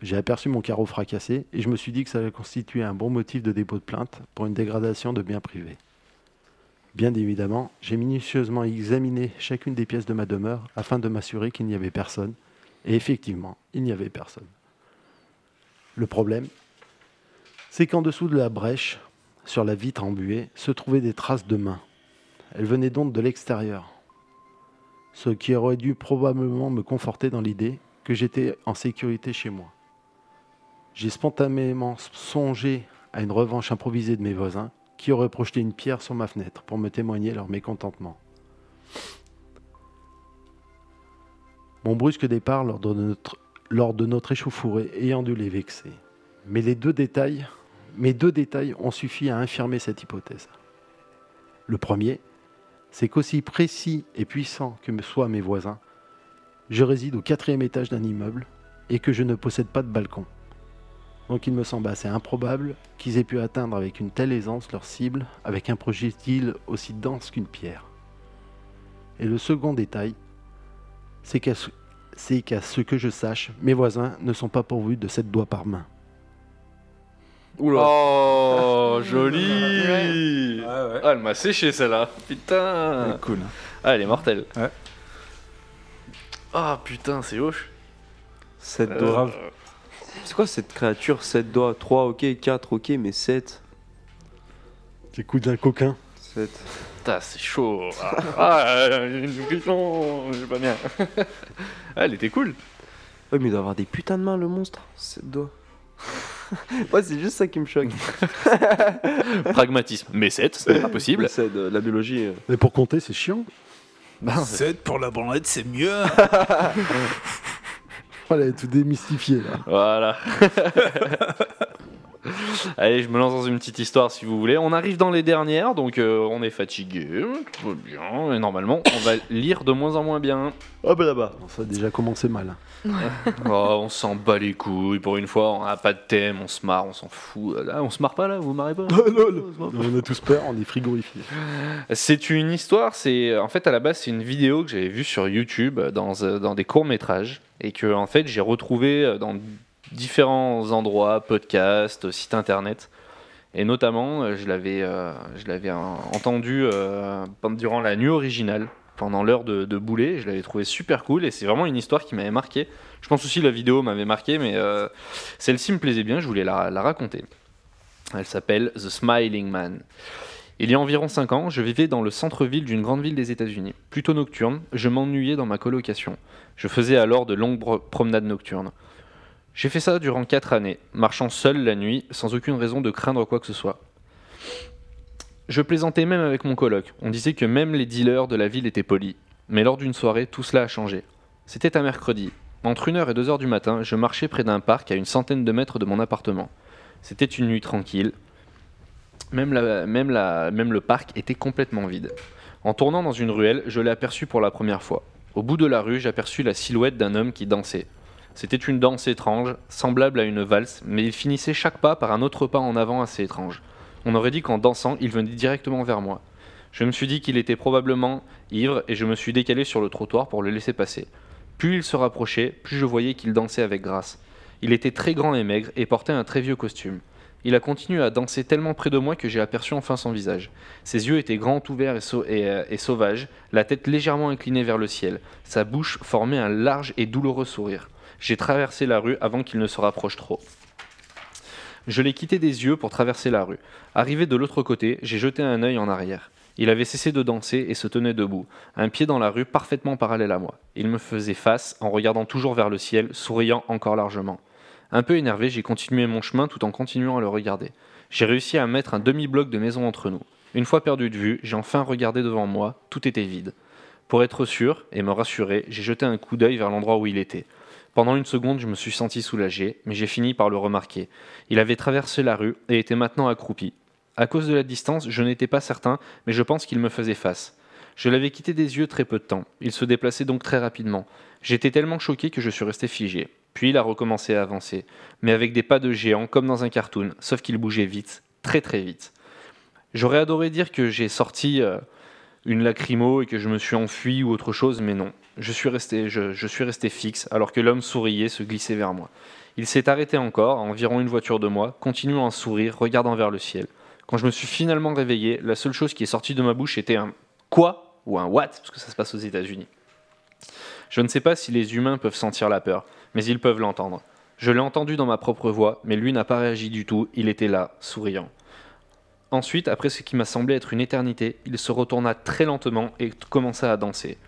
J'ai aperçu mon carreau fracassé et je me suis dit que ça allait constituer un bon motif de dépôt de plainte pour une dégradation de biens privés. Bien évidemment, j'ai minutieusement examiné chacune des pièces de ma demeure afin de m'assurer qu'il n'y avait personne. Et effectivement, il n'y avait personne. Le problème, c'est qu'en dessous de la brèche, sur la vitre embuée, se trouvaient des traces de mains. Elles venaient donc de l'extérieur. Ce qui aurait dû probablement me conforter dans l'idée que j'étais en sécurité chez moi. J'ai spontanément songé à une revanche improvisée de mes voisins qui auraient projeté une pierre sur ma fenêtre pour me témoigner leur mécontentement. Mon brusque départ lors de notre, lors de notre échauffourée ayant dû les vexer. Mais les deux détails, mes deux détails ont suffi à infirmer cette hypothèse. Le premier, c'est qu'aussi précis et puissant que soient mes voisins, je réside au quatrième étage d'un immeuble et que je ne possède pas de balcon. Donc il me semble assez improbable qu'ils aient pu atteindre avec une telle aisance leur cible avec un projectile aussi dense qu'une pierre. Et le second détail, c'est qu'à c'est qu'à ce que je sache, mes voisins ne sont pas pourvus de sept doigts par main. Oula. Oh, joli Ouais, ouais. Ah, elle m'a séché celle-là. Putain Cool. Ah, elle est mortelle. Ouais. Ah putain, c'est hoche. 7 Euh, doigts. C'est quoi cette créature 7 doigts 3 ok, 4 ok, mais 7. C'est coup d'un coquin. 7. Putain, c'est chaud. Ah, ah, j'ai une pression, j'ai pas bien. Ah, [laughs] elle était cool. Ouais, mais il doit avoir des putains de mains le monstre. 7 doigts. [laughs] ouais, c'est juste ça qui me choque. [laughs] Pragmatisme. Mais 7, c'est pas possible. C'est de la biologie. euh. Mais pour compter, c'est chiant. Bah, 7 pour la branlette, c'est mieux. Voilà, elle est tout démystifié là. Voilà. [laughs] Allez, je me lance dans une petite histoire si vous voulez. On arrive dans les dernières, donc euh, on est fatigué, tout va bien, et normalement on va lire de moins en moins bien. Hop là-bas. Bon, ça a déjà commencé mal. [laughs] Oh, on s'en bat les couilles, pour une fois on n'a pas de thème, on se marre, on s'en fout. Là, on se marre pas là, vous marrez pas On a tous peur, on est frigorifiés. C'est une histoire, c'est en fait à la base c'est une vidéo que j'avais vue sur YouTube dans, euh, dans des courts métrages et que en fait j'ai retrouvé euh, dans différents endroits, podcasts, sites internet et notamment euh, je l'avais euh, je l'avais entendu euh, durant la nuit originale pendant l'heure de, boulet, je l'avais trouvé super cool et c'est vraiment une histoire qui m'avait marqué. Je pense aussi la vidéo m'avait marqué mais euh, celle-ci me plaisait bien, je voulais la, la raconter. Elle s'appelle The Smiling Man. Il y a environ 5 ans, je vivais dans le centre-ville d'une grande ville des États-Unis. Plutôt nocturne, je m'ennuyais dans ma colocation. Je faisais alors de longues promenades nocturnes. J'ai fait ça durant 4 années, marchant seul la nuit, sans aucune raison de craindre quoi que ce soit. Je plaisantais même avec mon coloc. On disait que même les dealers de la ville étaient polis. Mais lors d'une soirée, tout cela a changé. C'était un mercredi. Entre 1h et 2h du matin, je marchais près d'un parc à une centaine de mètres de mon appartement. C'était une nuit tranquille. Même le parc était complètement vide. En tournant dans une ruelle, je l'ai aperçu pour la première fois. Au bout de la rue, j'aperçus la silhouette d'un homme qui dansait. C'était une danse étrange, semblable à une valse, mais il finissait chaque pas par un autre pas en avant assez étrange. On aurait dit qu'en dansant, il venait directement vers moi. Je me suis dit qu'il était probablement ivre et je me suis décalé sur le trottoir pour le laisser passer. Plus il se rapprochait, plus je voyais qu'il dansait avec grâce. Il était très grand et maigre et portait un très vieux costume. Il a continué à danser tellement près de moi que j'ai aperçu enfin son visage. Ses yeux étaient grands ouverts et, euh, sauvages, la tête légèrement inclinée vers le ciel. Sa bouche formait un large et douloureux sourire. J'ai traversé la rue avant qu'il ne se rapproche trop. Je l'ai quitté des yeux pour traverser la rue. Arrivé de l'autre côté, j'ai jeté un œil en arrière. Il avait cessé de danser et se tenait debout, un pied dans la rue parfaitement parallèle à moi. Il me faisait face en regardant toujours vers le ciel, souriant encore largement. Un peu énervé, j'ai continué mon chemin tout en continuant à le regarder. J'ai réussi à mettre un demi-bloc de maison entre nous. Une fois perdu de vue, j'ai enfin regardé devant moi, tout était vide. Pour être sûr et me rassurer, j'ai jeté un coup d'œil vers l'endroit où il était. Pendant une seconde, je me suis senti soulagé, mais j'ai fini par le remarquer. Il avait traversé la rue et était maintenant accroupi. À cause de la distance, je n'étais pas certain, mais je pense qu'il me faisait face. Je l'avais quitté des yeux très peu de temps. Il se déplaçait donc très rapidement. J'étais tellement choqué que je suis resté figé. Puis il a recommencé à avancer, mais avec des pas de géant comme dans un cartoon, sauf qu'il bougeait vite, très très vite. J'aurais adoré dire que j'ai sorti euh, une lacrymo et que je me suis enfui ou autre chose, mais non. Je suis resté, je, suis resté fixe alors que l'homme souriait, se glissait vers moi. Il s'est arrêté encore, à environ une voiture de moi, continuant à sourire, regardant vers le ciel. Quand je me suis finalement réveillé, la seule chose qui est sortie de ma bouche était un quoi ou un what, parce que ça se passe aux États-Unis. Je ne sais pas si les humains peuvent sentir la peur, mais ils peuvent l'entendre. Je l'ai entendu dans ma propre voix, mais lui n'a pas réagi du tout, il était là, souriant. Ensuite, après ce qui m'a semblé être une éternité, il se retourna très lentement et commença à danser.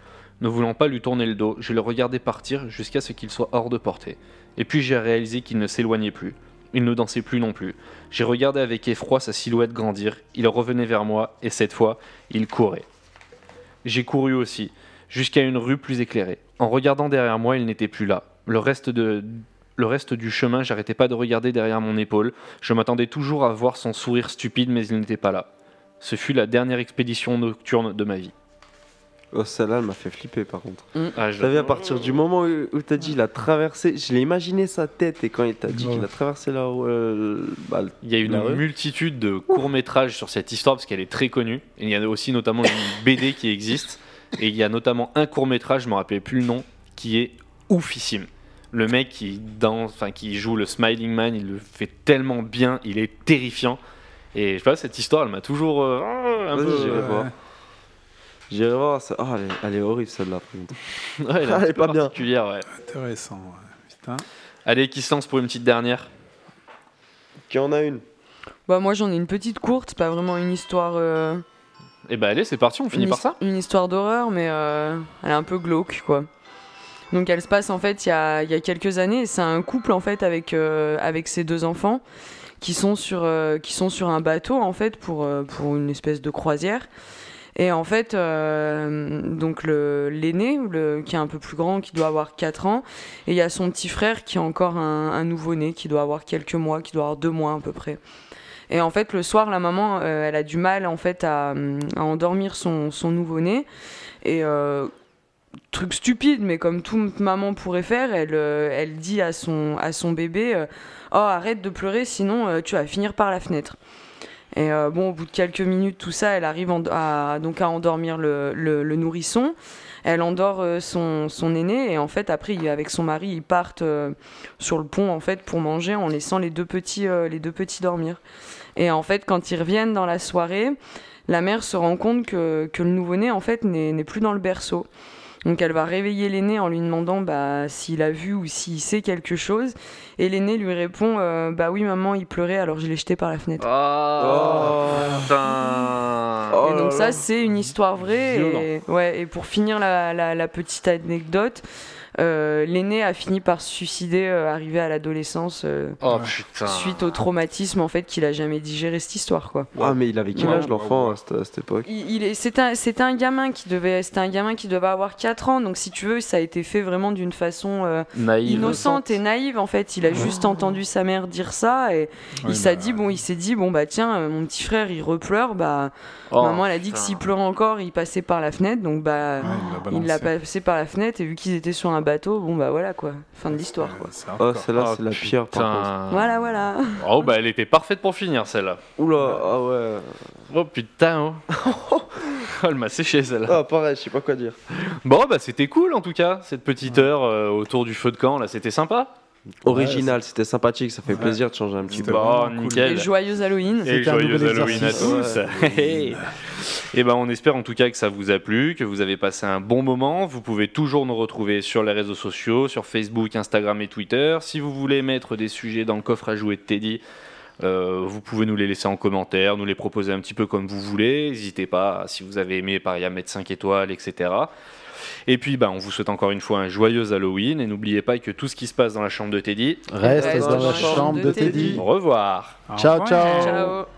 Ne voulant pas lui tourner le dos, je le regardais partir jusqu'à ce qu'il soit hors de portée. Et puis j'ai réalisé qu'il ne s'éloignait plus. Il ne dansait plus non plus. J'ai regardé avec effroi sa silhouette grandir, il revenait vers moi, et cette fois, il courait. J'ai couru aussi, jusqu'à une rue plus éclairée. En regardant derrière moi, il n'était plus là. Le reste, de, le reste du chemin, j'arrêtais pas de regarder derrière mon épaule. Je m'attendais toujours à voir son sourire stupide, mais il n'était pas là. Ce fut la dernière expédition nocturne de ma vie. Oh, celle-là, elle m'a fait flipper par contre. Ah, je- T'as vu à partir du moment où, où t'as dit il a traversé, je l'ai imaginé sa tête et quand il t'a dit qu'il a traversé la euh, bah, Il y a une rue. multitude de courts-métrages sur cette histoire parce qu'elle est très connue. Et il y a aussi notamment une [laughs] BD qui existe. Et il y a notamment un court-métrage, je me rappelais plus le nom, qui est oufissime. Le mec qui, danse, enfin, qui joue le Smiling Man, il le fait tellement bien, il est terrifiant. Et je sais pas, cette histoire, elle m'a toujours euh, un Vas-y, peu. j'irai euh, voir. J'irai voir. ça- Ah, elle, est, elle est horrible celle-là. [laughs] Ouais, elle [laughs] Elle est pas bien. particulière, ouais. Intéressant. ouais. Putain. Allez, qui se lance pour une petite dernière? Qui en a une? Bah moi j'en ai une petite courte, pas vraiment une histoire. euh, Eh ben allez, c'est parti, on finit par ça. Une histoire d'horreur, mais euh, elle est un peu glauque, quoi. Donc elle se passe en fait il y a, y a quelques années. C'est un couple en fait avec euh, avec ses deux enfants qui sont sur euh, qui sont sur un bateau en fait pour euh, pour une espèce de croisière. Et en fait, euh, donc l'aîné, qui est un peu plus grand, qui doit avoir 4 ans, et il y a son petit frère qui est encore un, un nouveau-né, qui doit avoir quelques mois, qui doit avoir deux mois à peu près. Et en fait, le soir, la maman, elle a du mal en fait à, endormir son, son nouveau-né. Et truc stupide, mais comme toute maman pourrait faire, elle, euh, elle dit à son, à son bébé euh, Oh, arrête de pleurer, sinon euh, tu vas finir par la fenêtre. Et bon, au bout de quelques minutes, tout ça, elle arrive en- à, donc à endormir le, le- nourrisson. Elle endort son, son aîné et en fait après avec son mari ils partent sur le pont en fait pour manger en laissant les deux petits les deux petits dormir. Et en fait quand ils reviennent dans la soirée, la mère se rend compte que, que le nouveau-né en fait n'est plus dans le berceau. Donc elle va réveiller l'aîné en lui demandant bah, s'il a vu ou s'il sait quelque chose. Et l'aîné lui répond euh, bah oui maman il pleurait alors je l'ai jeté par la fenêtre. Oh, putain. Oh et là donc là. ça c'est une histoire vraie. Et, ouais, et pour finir la, la- la petite anecdote, l'aîné a fini par se suicider euh, arrivé à l'adolescence euh, Oh suite au traumatisme en fait qu'il a jamais digéré cette histoire quoi. Ah, mais il avait quel Ouais. âge l'enfant à cette, à cette époque Il, il est, c'était un, c'était un gamin qui devait, c'était un gamin qui devait avoir 4 ans, donc si tu veux, ça a été fait vraiment d'une façon euh, Naïve. innocente et naïve en fait. Il a juste entendu sa mère dire ça et Ouais, il s'est bah, dit bon, il s'est dit bon bah tiens, euh, mon petit frère il repleure, bah Oh, maman elle a dit que s'il pleurait encore, il passait par la fenêtre, donc bah ouais, il l'a passé par la fenêtre. Et vu qu'ils étaient sur un bateau, bon bah voilà quoi, fin de l'histoire quoi. Oh, celle-là, Oh, c'est la pire par contre. putain. Voilà voilà. Oh bah elle était parfaite pour finir celle-là. Oula, ah ouais. Oh putain. Oh, [laughs] oh elle m'a séché celle-là. Ah, pareil, je sais pas quoi dire. Bon bah c'était cool en tout cas cette petite heure euh, autour du feu de camp là c'était sympa. Original, c'était sympathique, ça fait Ouais. plaisir de changer un petit peu. Bon cool. nickel. Et joyeux Halloween. Et joyeux Halloween à tous. [laughs] Et ben on espère en tout cas que ça vous a plu, que vous avez passé un bon moment. Vous pouvez toujours nous retrouver sur les réseaux sociaux, sur Facebook, Instagram et Twitter. Si vous voulez mettre des sujets dans le coffre à jouer de Teddy, euh, vous pouvez nous les laisser en commentaire, nous les proposer un petit peu comme vous voulez. N'hésitez pas, si vous avez aimé, pareil, à mettre 5 étoiles, etc. Et puis, ben, on vous souhaite encore une fois un joyeux Halloween. Et n'oubliez pas que tout ce qui se passe dans la chambre de Teddy, Reste Reste dans la chambre de Teddy. au revoir. Au Ciao, revoir. ciao. Ciao.